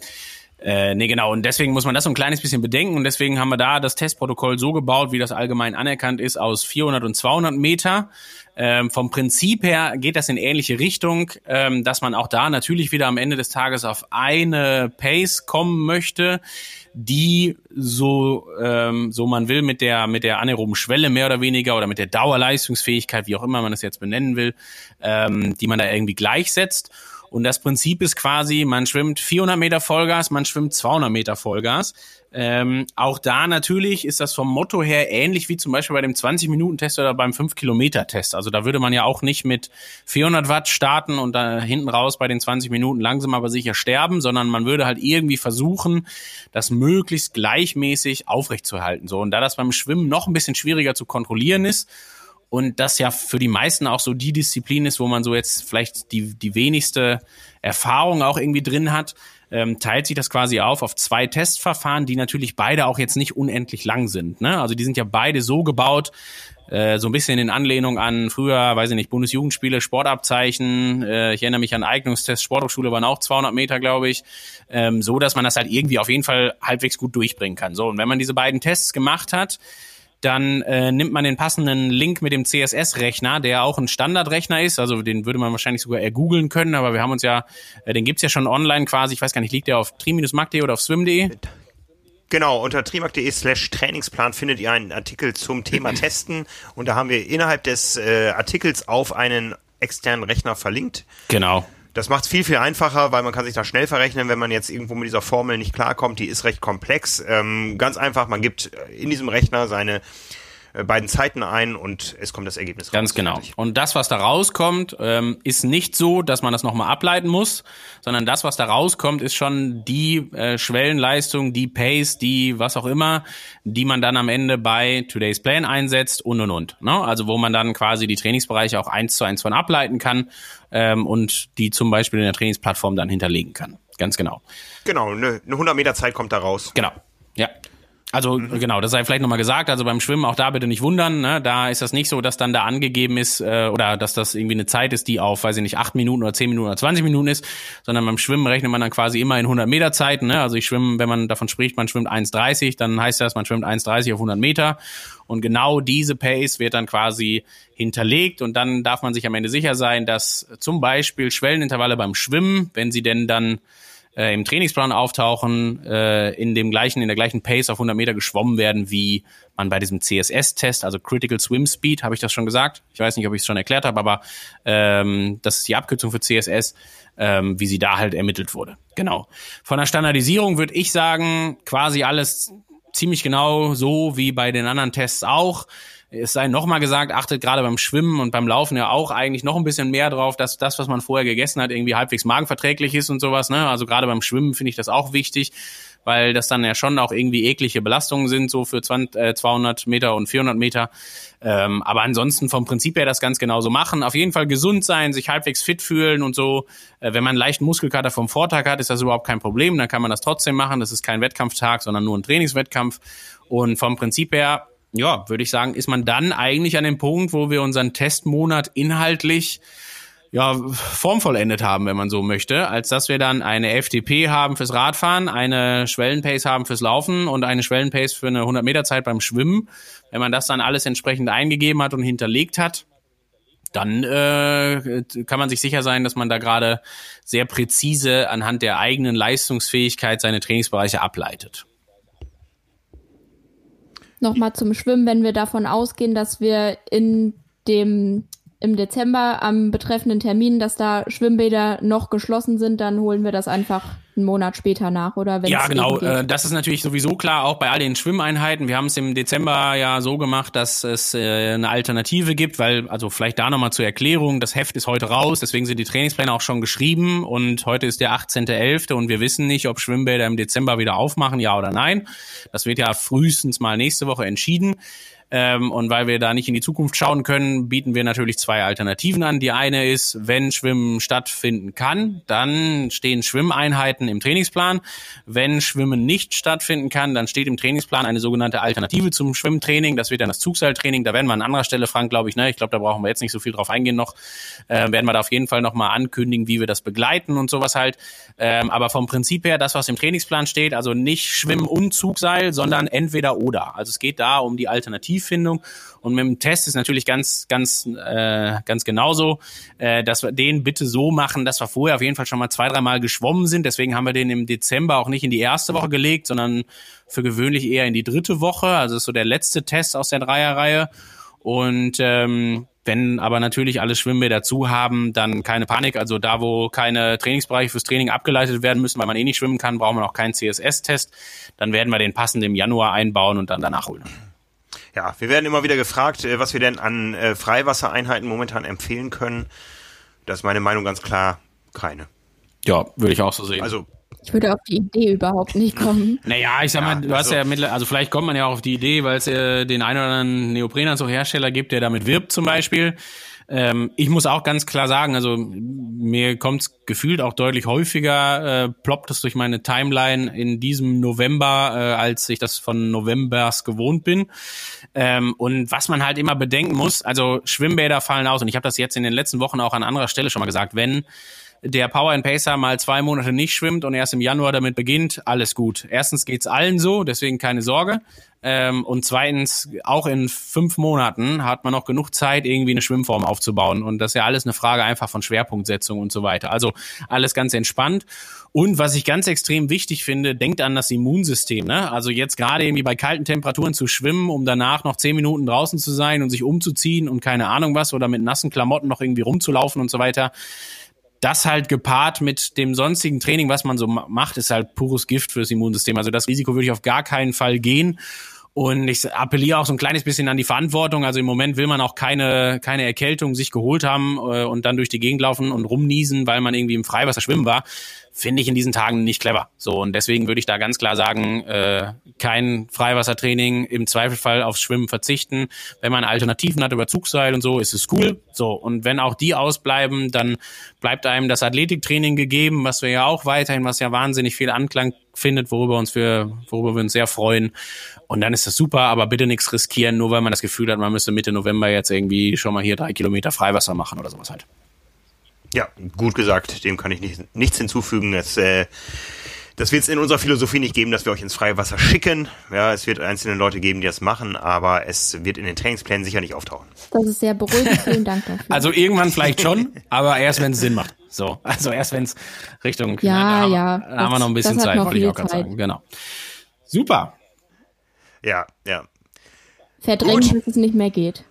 äh, nee, genau. Und deswegen muss man das so ein kleines bisschen bedenken. Und deswegen haben wir da das Testprotokoll so gebaut, wie das allgemein anerkannt ist, aus 400 und 200 Meter. Ähm, vom Prinzip her geht das in ähnliche Richtung, ähm, dass man auch da natürlich wieder am Ende des Tages auf eine Pace kommen möchte, die so ähm, so man will mit der mit der anaeroben Schwelle mehr oder weniger oder mit der Dauerleistungsfähigkeit, wie auch immer man das jetzt benennen will, ähm, die man da irgendwie gleichsetzt. Und das Prinzip ist quasi, man schwimmt 400 Meter Vollgas, man schwimmt 200 Meter Vollgas. Ähm, auch da natürlich ist das vom Motto her ähnlich wie zum Beispiel bei dem 20-Minuten-Test oder beim 5-Kilometer-Test. Also da würde man ja auch nicht mit 400 Watt starten und da hinten raus bei den 20 Minuten langsam aber sicher sterben, sondern man würde halt irgendwie versuchen, das möglichst gleichmäßig aufrechtzuerhalten. So, und da das beim Schwimmen noch ein bisschen schwieriger zu kontrollieren ist, und das ja für die meisten auch so die Disziplin ist, wo man so jetzt vielleicht die, die wenigste Erfahrung auch irgendwie drin hat, ähm, teilt sich das quasi auf auf zwei Testverfahren, die natürlich beide auch jetzt nicht unendlich lang sind. Ne? Also die sind ja beide so gebaut, äh, so ein bisschen in Anlehnung an früher, weiß ich nicht, Bundesjugendspiele, Sportabzeichen. Äh, ich erinnere mich an Eignungstests, Sporthochschule waren auch 200 Meter, glaube ich. Ähm, so, dass man das halt irgendwie auf jeden Fall halbwegs gut durchbringen kann. So, und wenn man diese beiden Tests gemacht hat, dann äh, nimmt man den passenden Link mit dem CSS-Rechner, der auch ein Standardrechner ist, also den würde man wahrscheinlich sogar eher googeln können, aber wir haben uns ja, äh, den gibt's ja schon online quasi, ich weiß gar nicht, liegt der auf tri-mag.de oder auf swim.de? Genau, unter trimark.de slash Trainingsplan findet ihr einen Artikel zum Thema Testen und da haben wir innerhalb des äh, Artikels auf einen externen Rechner verlinkt. Genau. Das macht es viel, viel einfacher, weil man kann sich da schnell verrechnen, wenn man jetzt irgendwo mit dieser Formel nicht klarkommt. Die ist recht komplex. Ähm, ganz einfach, man gibt in diesem Rechner seine beiden Zeiten ein und es kommt das Ergebnis raus. Ganz genau. Und das, was da rauskommt, ähm, ist nicht so, dass man das nochmal ableiten muss, sondern das, was da rauskommt, ist schon die äh, Schwellenleistung, die Pace, die was auch immer, die man dann am Ende bei Today's Plan einsetzt und und und. Ne? Also wo man dann quasi die Trainingsbereiche auch eins zu eins von ableiten kann ähm, und die zum Beispiel in der Trainingsplattform dann hinterlegen kann. Ganz genau. Genau, eine, eine 100 Meter Zeit kommt da raus. Genau. Ja. Also mhm. genau, das sei vielleicht nochmal gesagt. Also beim Schwimmen auch da bitte nicht wundern. Ne? Da ist das nicht so, dass dann da angegeben ist äh, oder dass das irgendwie eine Zeit ist, die auf, weiß ich nicht, acht Minuten oder zehn Minuten oder 20 Minuten ist, sondern beim Schwimmen rechnet man dann quasi immer in 100 Meter Zeiten. Ne? Also ich schwimme, wenn man davon spricht, man schwimmt 1,30, dann heißt das, man schwimmt 1,30 auf 100 Meter. Und genau diese Pace wird dann quasi hinterlegt und dann darf man sich am Ende sicher sein, dass zum Beispiel Schwellenintervalle beim Schwimmen, wenn sie denn dann äh, im Trainingsplan auftauchen, äh, in dem gleichen, in der gleichen Pace auf 100 Meter geschwommen werden, wie man bei diesem CSS-Test, also Critical Swim Speed, habe ich das schon gesagt? Ich weiß nicht, ob ich es schon erklärt habe, aber ähm, das ist die Abkürzung für CSS, ähm, wie sie da halt ermittelt wurde. Genau. Von der Standardisierung würde ich sagen, quasi alles ziemlich genau so wie bei den anderen Tests auch es sei nochmal gesagt, achtet gerade beim Schwimmen und beim Laufen ja auch eigentlich noch ein bisschen mehr drauf, dass das, was man vorher gegessen hat, irgendwie halbwegs magenverträglich ist und sowas. Ne? Also gerade beim Schwimmen finde ich das auch wichtig, weil das dann ja schon auch irgendwie eklige Belastungen sind, so für 20, äh, 200 Meter und 400 Meter. Ähm, aber ansonsten vom Prinzip her das ganz genauso machen. Auf jeden Fall gesund sein, sich halbwegs fit fühlen und so. Äh, wenn man einen leichten Muskelkater vom Vortag hat, ist das überhaupt kein Problem. Dann kann man das trotzdem machen. Das ist kein Wettkampftag, sondern nur ein Trainingswettkampf. Und vom Prinzip her ja, würde ich sagen, ist man dann eigentlich an dem Punkt, wo wir unseren Testmonat inhaltlich ja, formvollendet haben, wenn man so möchte, als dass wir dann eine FTP haben fürs Radfahren, eine Schwellenpace haben fürs Laufen und eine Schwellenpace für eine 100 Meter Zeit beim Schwimmen. Wenn man das dann alles entsprechend eingegeben hat und hinterlegt hat, dann äh, kann man sich sicher sein, dass man da gerade sehr präzise anhand der eigenen Leistungsfähigkeit seine Trainingsbereiche ableitet nochmal zum Schwimmen, wenn wir davon ausgehen, dass wir in dem im Dezember am betreffenden Termin, dass da Schwimmbäder noch geschlossen sind, dann holen wir das einfach einen Monat später nach, oder? Wenn ja, genau. Äh, das ist natürlich sowieso klar, auch bei all den Schwimmeinheiten. Wir haben es im Dezember ja so gemacht, dass es äh, eine Alternative gibt, weil, also vielleicht da nochmal zur Erklärung, das Heft ist heute raus, deswegen sind die Trainingspläne auch schon geschrieben und heute ist der 18.11. und wir wissen nicht, ob Schwimmbäder im Dezember wieder aufmachen, ja oder nein. Das wird ja frühestens mal nächste Woche entschieden. Ähm, und weil wir da nicht in die Zukunft schauen können, bieten wir natürlich zwei Alternativen an. Die eine ist, wenn Schwimmen stattfinden kann, dann stehen Schwimmeinheiten im Trainingsplan. Wenn Schwimmen nicht stattfinden kann, dann steht im Trainingsplan eine sogenannte Alternative zum Schwimmtraining. Das wird dann das Zugseiltraining. Da werden wir an anderer Stelle, Frank, glaube ich, ne, ich glaube, da brauchen wir jetzt nicht so viel drauf eingehen noch, äh, werden wir da auf jeden Fall nochmal ankündigen, wie wir das begleiten und sowas halt. Ähm, aber vom Prinzip her, das, was im Trainingsplan steht, also nicht Schwimmen und Zugseil, sondern entweder oder. Also es geht da um die Alternative Motivfindung. Und mit dem Test ist natürlich ganz, ganz, äh, ganz genauso, äh, dass wir den bitte so machen, dass wir vorher auf jeden Fall schon mal zwei, dreimal geschwommen sind. Deswegen haben wir den im Dezember auch nicht in die erste Woche gelegt, sondern für gewöhnlich eher in die dritte Woche. Also ist so der letzte Test aus der Dreierreihe. Und ähm, wenn aber natürlich alle Schwimmbäder dazu haben, dann keine Panik. Also da, wo keine Trainingsbereiche fürs Training abgeleitet werden müssen, weil man eh nicht schwimmen kann, braucht man auch keinen CSS-Test. Dann werden wir den passend im Januar einbauen und dann danach holen. Ja, wir werden immer wieder gefragt, äh, was wir denn an äh, Freiwassereinheiten momentan empfehlen können. Das ist meine Meinung ganz klar, keine. Ja, würde ich auch so sehen. Also ich würde auf die Idee überhaupt nicht kommen. Naja, ich sag mal, du also, hast ja mittlerweile, also vielleicht kommt man ja auch auf die Idee, weil es äh, den einen oder anderen Neoprenanzughersteller gibt, der damit wirbt zum Beispiel. Ähm, ich muss auch ganz klar sagen, also mir kommt es gefühlt auch deutlich häufiger, äh, ploppt es durch meine Timeline in diesem November, äh, als ich das von Novembers gewohnt bin. Ähm, und was man halt immer bedenken muss, also Schwimmbäder fallen aus und ich habe das jetzt in den letzten Wochen auch an anderer Stelle schon mal gesagt, wenn der Power and Pacer mal zwei Monate nicht schwimmt und erst im Januar damit beginnt, alles gut. Erstens geht's allen so, deswegen keine Sorge. Ähm, und zweitens, auch in fünf Monaten hat man noch genug Zeit, irgendwie eine Schwimmform aufzubauen. Und das ist ja alles eine Frage einfach von Schwerpunktsetzung und so weiter. Also alles ganz entspannt. Und was ich ganz extrem wichtig finde, denkt an das Immunsystem. Ne? Also jetzt gerade irgendwie bei kalten Temperaturen zu schwimmen, um danach noch zehn Minuten draußen zu sein und sich umzuziehen und keine Ahnung was oder mit nassen Klamotten noch irgendwie rumzulaufen und so weiter das halt gepaart mit dem sonstigen Training, was man so macht, ist halt pures Gift fürs Immunsystem. Also das Risiko würde ich auf gar keinen Fall gehen. Und ich appelliere auch so ein kleines bisschen an die Verantwortung. Also im Moment will man auch keine, keine Erkältung sich geholt haben äh, und dann durch die Gegend laufen und rumniesen, weil man irgendwie im Freiwasser schwimmen war. Finde ich in diesen Tagen nicht clever. So, und deswegen würde ich da ganz klar sagen, äh, kein Freiwassertraining, im Zweifelfall aufs Schwimmen verzichten. Wenn man Alternativen hat über Zugseil und so, ist es cool. So, und wenn auch die ausbleiben, dann bleibt einem das Athletiktraining gegeben, was wir ja auch weiterhin, was ja wahnsinnig viel Anklang findet, worüber uns wir, worüber wir uns sehr freuen. Und dann ist das super, aber bitte nichts riskieren, nur weil man das Gefühl hat, man müsste Mitte November jetzt irgendwie schon mal hier drei Kilometer Freiwasser machen oder sowas halt. Ja, gut gesagt, dem kann ich nicht, nichts hinzufügen. Das, äh, das wird es in unserer Philosophie nicht geben, dass wir euch ins Freiwasser schicken. Ja, es wird einzelne Leute geben, die das machen, aber es wird in den Trainingsplänen sicher nicht auftauchen. Das ist sehr beruhigend. Vielen Dank dafür. Also irgendwann vielleicht schon, aber erst wenn es Sinn macht. So, also erst wenn es Richtung. Ja, na, da, ja. Da haben wir noch ein bisschen Zeit, wollte ich auch gerade sagen. Genau. Super. Ja, ja. Verdrängen, bis es nicht mehr geht.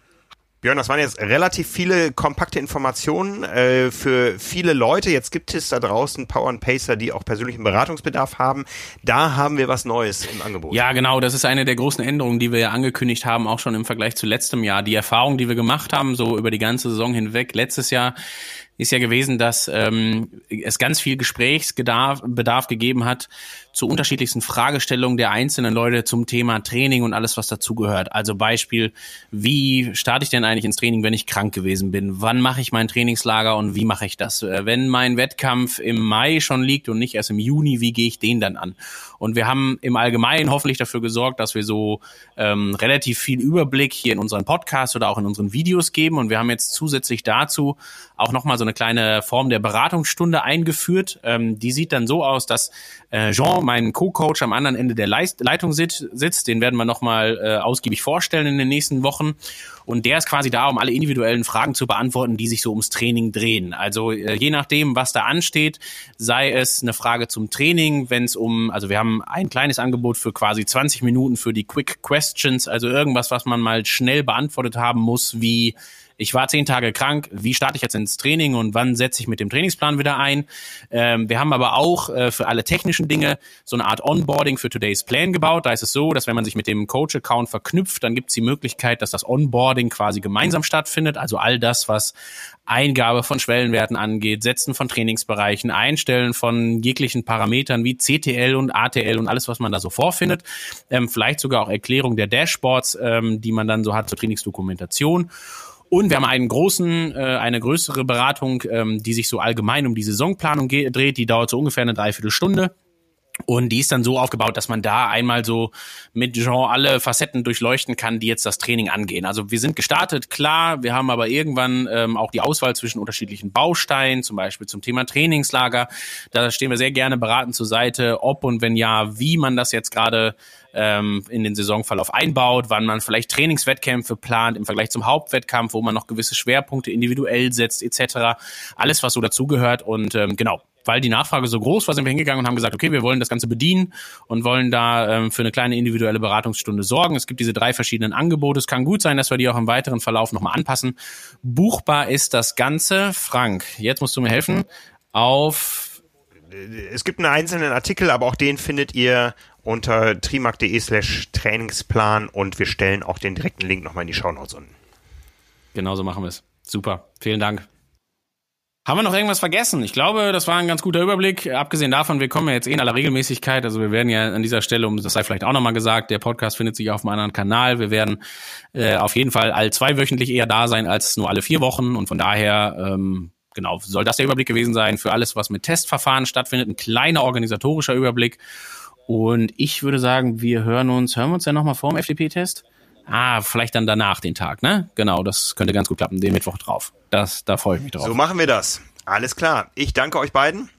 Björn, das waren jetzt relativ viele kompakte Informationen äh, für viele Leute. Jetzt gibt es da draußen Power and Pacer, die auch persönlichen Beratungsbedarf haben. Da haben wir was Neues im Angebot. Ja, genau. Das ist eine der großen Änderungen, die wir ja angekündigt haben, auch schon im Vergleich zu letztem Jahr. Die Erfahrung, die wir gemacht haben, so über die ganze Saison hinweg, letztes Jahr ist ja gewesen, dass ähm, es ganz viel Gesprächsbedarf Bedarf gegeben hat zu unterschiedlichsten Fragestellungen der einzelnen Leute zum Thema Training und alles, was dazugehört. Also Beispiel, wie starte ich denn eigentlich ins Training, wenn ich krank gewesen bin? Wann mache ich mein Trainingslager und wie mache ich das? Äh, wenn mein Wettkampf im Mai schon liegt und nicht erst im Juni, wie gehe ich den dann an? Und wir haben im Allgemeinen hoffentlich dafür gesorgt, dass wir so ähm, relativ viel Überblick hier in unseren Podcasts oder auch in unseren Videos geben. Und wir haben jetzt zusätzlich dazu auch nochmal so eine kleine Form der Beratungsstunde eingeführt. Ähm, die sieht dann so aus, dass äh, Jean, mein Co-Coach, am anderen Ende der Leitung sit sitzt. Den werden wir nochmal äh, ausgiebig vorstellen in den nächsten Wochen. Und der ist quasi da, um alle individuellen Fragen zu beantworten, die sich so ums Training drehen. Also äh, je nachdem, was da ansteht, sei es eine Frage zum Training, wenn es um, also wir haben ein kleines Angebot für quasi 20 Minuten für die Quick Questions, also irgendwas, was man mal schnell beantwortet haben muss, wie ich war zehn Tage krank, wie starte ich jetzt ins Training und wann setze ich mit dem Trainingsplan wieder ein. Ähm, wir haben aber auch äh, für alle technischen Dinge so eine Art Onboarding für Today's Plan gebaut. Da ist es so, dass wenn man sich mit dem Coach-Account verknüpft, dann gibt es die Möglichkeit, dass das Onboarding quasi gemeinsam stattfindet. Also all das, was Eingabe von Schwellenwerten angeht, Setzen von Trainingsbereichen, Einstellen von jeglichen Parametern wie CTL und ATL und alles, was man da so vorfindet. Ähm, vielleicht sogar auch Erklärung der Dashboards, ähm, die man dann so hat zur Trainingsdokumentation. Und wir haben einen großen, äh, eine größere Beratung, ähm, die sich so allgemein um die Saisonplanung dreht. Die dauert so ungefähr eine Dreiviertelstunde. Und die ist dann so aufgebaut, dass man da einmal so mit Jean alle Facetten durchleuchten kann, die jetzt das Training angehen. Also wir sind gestartet, klar, wir haben aber irgendwann ähm, auch die Auswahl zwischen unterschiedlichen Bausteinen, zum Beispiel zum Thema Trainingslager. Da stehen wir sehr gerne beraten zur Seite, ob und wenn ja, wie man das jetzt gerade ähm, in den Saisonverlauf einbaut, wann man vielleicht Trainingswettkämpfe plant im Vergleich zum Hauptwettkampf, wo man noch gewisse Schwerpunkte individuell setzt etc. Alles, was so dazugehört und ähm, genau, weil die Nachfrage so groß war, sind wir hingegangen und haben gesagt, okay, wir wollen das Ganze bedienen und wollen da ähm, für eine kleine individuelle Beratungsstunde sorgen. Es gibt diese drei verschiedenen Angebote. Es kann gut sein, dass wir die auch im weiteren Verlauf nochmal anpassen. Buchbar ist das Ganze, Frank, jetzt musst du mir helfen, auf es gibt einen einzelnen Artikel, aber auch den findet ihr unter trimark.de slash Trainingsplan und wir stellen auch den direkten Link nochmal in die Shownotes unten. Genauso machen wir es. Super. Vielen Dank. Haben wir noch irgendwas vergessen? Ich glaube, das war ein ganz guter Überblick. Abgesehen davon, wir kommen ja jetzt eh in aller Regelmäßigkeit. Also wir werden ja an dieser Stelle, um das sei vielleicht auch nochmal gesagt, der Podcast findet sich auf einem anderen Kanal. Wir werden äh, auf jeden Fall all zweiwöchentlich eher da sein als nur alle vier Wochen. Und von daher, ähm, genau, soll das der Überblick gewesen sein für alles, was mit Testverfahren stattfindet. Ein kleiner organisatorischer Überblick. Und ich würde sagen, wir hören uns, hören wir uns ja nochmal vor dem FDP-Test? Ah, vielleicht dann danach den Tag, ne? Genau, das könnte ganz gut klappen, den Mittwoch drauf. Das, da freue ich mich drauf. So machen wir das. Alles klar. Ich danke euch beiden.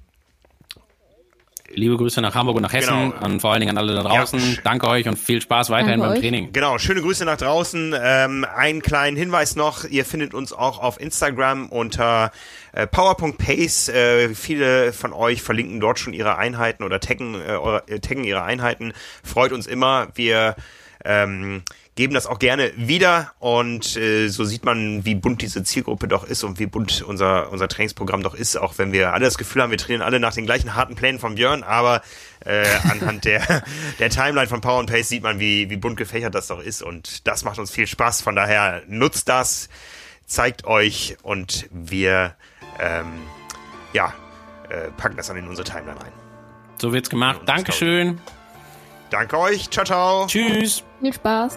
Liebe Grüße nach Hamburg und nach Hessen genau. und vor allen Dingen an alle da draußen. Ja. Danke euch und viel Spaß weiterhin danke beim euch. Training. Genau, schöne Grüße nach draußen. Ähm, einen kleinen Hinweis noch, ihr findet uns auch auf Instagram unter äh, power.pace. Äh, viele von euch verlinken dort schon ihre Einheiten oder taggen, äh, taggen ihre Einheiten. Freut uns immer. Wir ähm, geben das auch gerne wieder und äh, so sieht man, wie bunt diese Zielgruppe doch ist und wie bunt unser, unser Trainingsprogramm doch ist, auch wenn wir alle das Gefühl haben, wir trainieren alle nach den gleichen harten Plänen von Björn, aber äh, anhand der, der Timeline von Power and Pace sieht man, wie, wie bunt gefächert das doch ist und das macht uns viel Spaß, von daher nutzt das, zeigt euch und wir ähm, ja, äh, packen das dann in unsere Timeline rein. So wird's gemacht. Dankeschön. Danke euch. Ciao, ciao. Tschüss. Viel Spaß.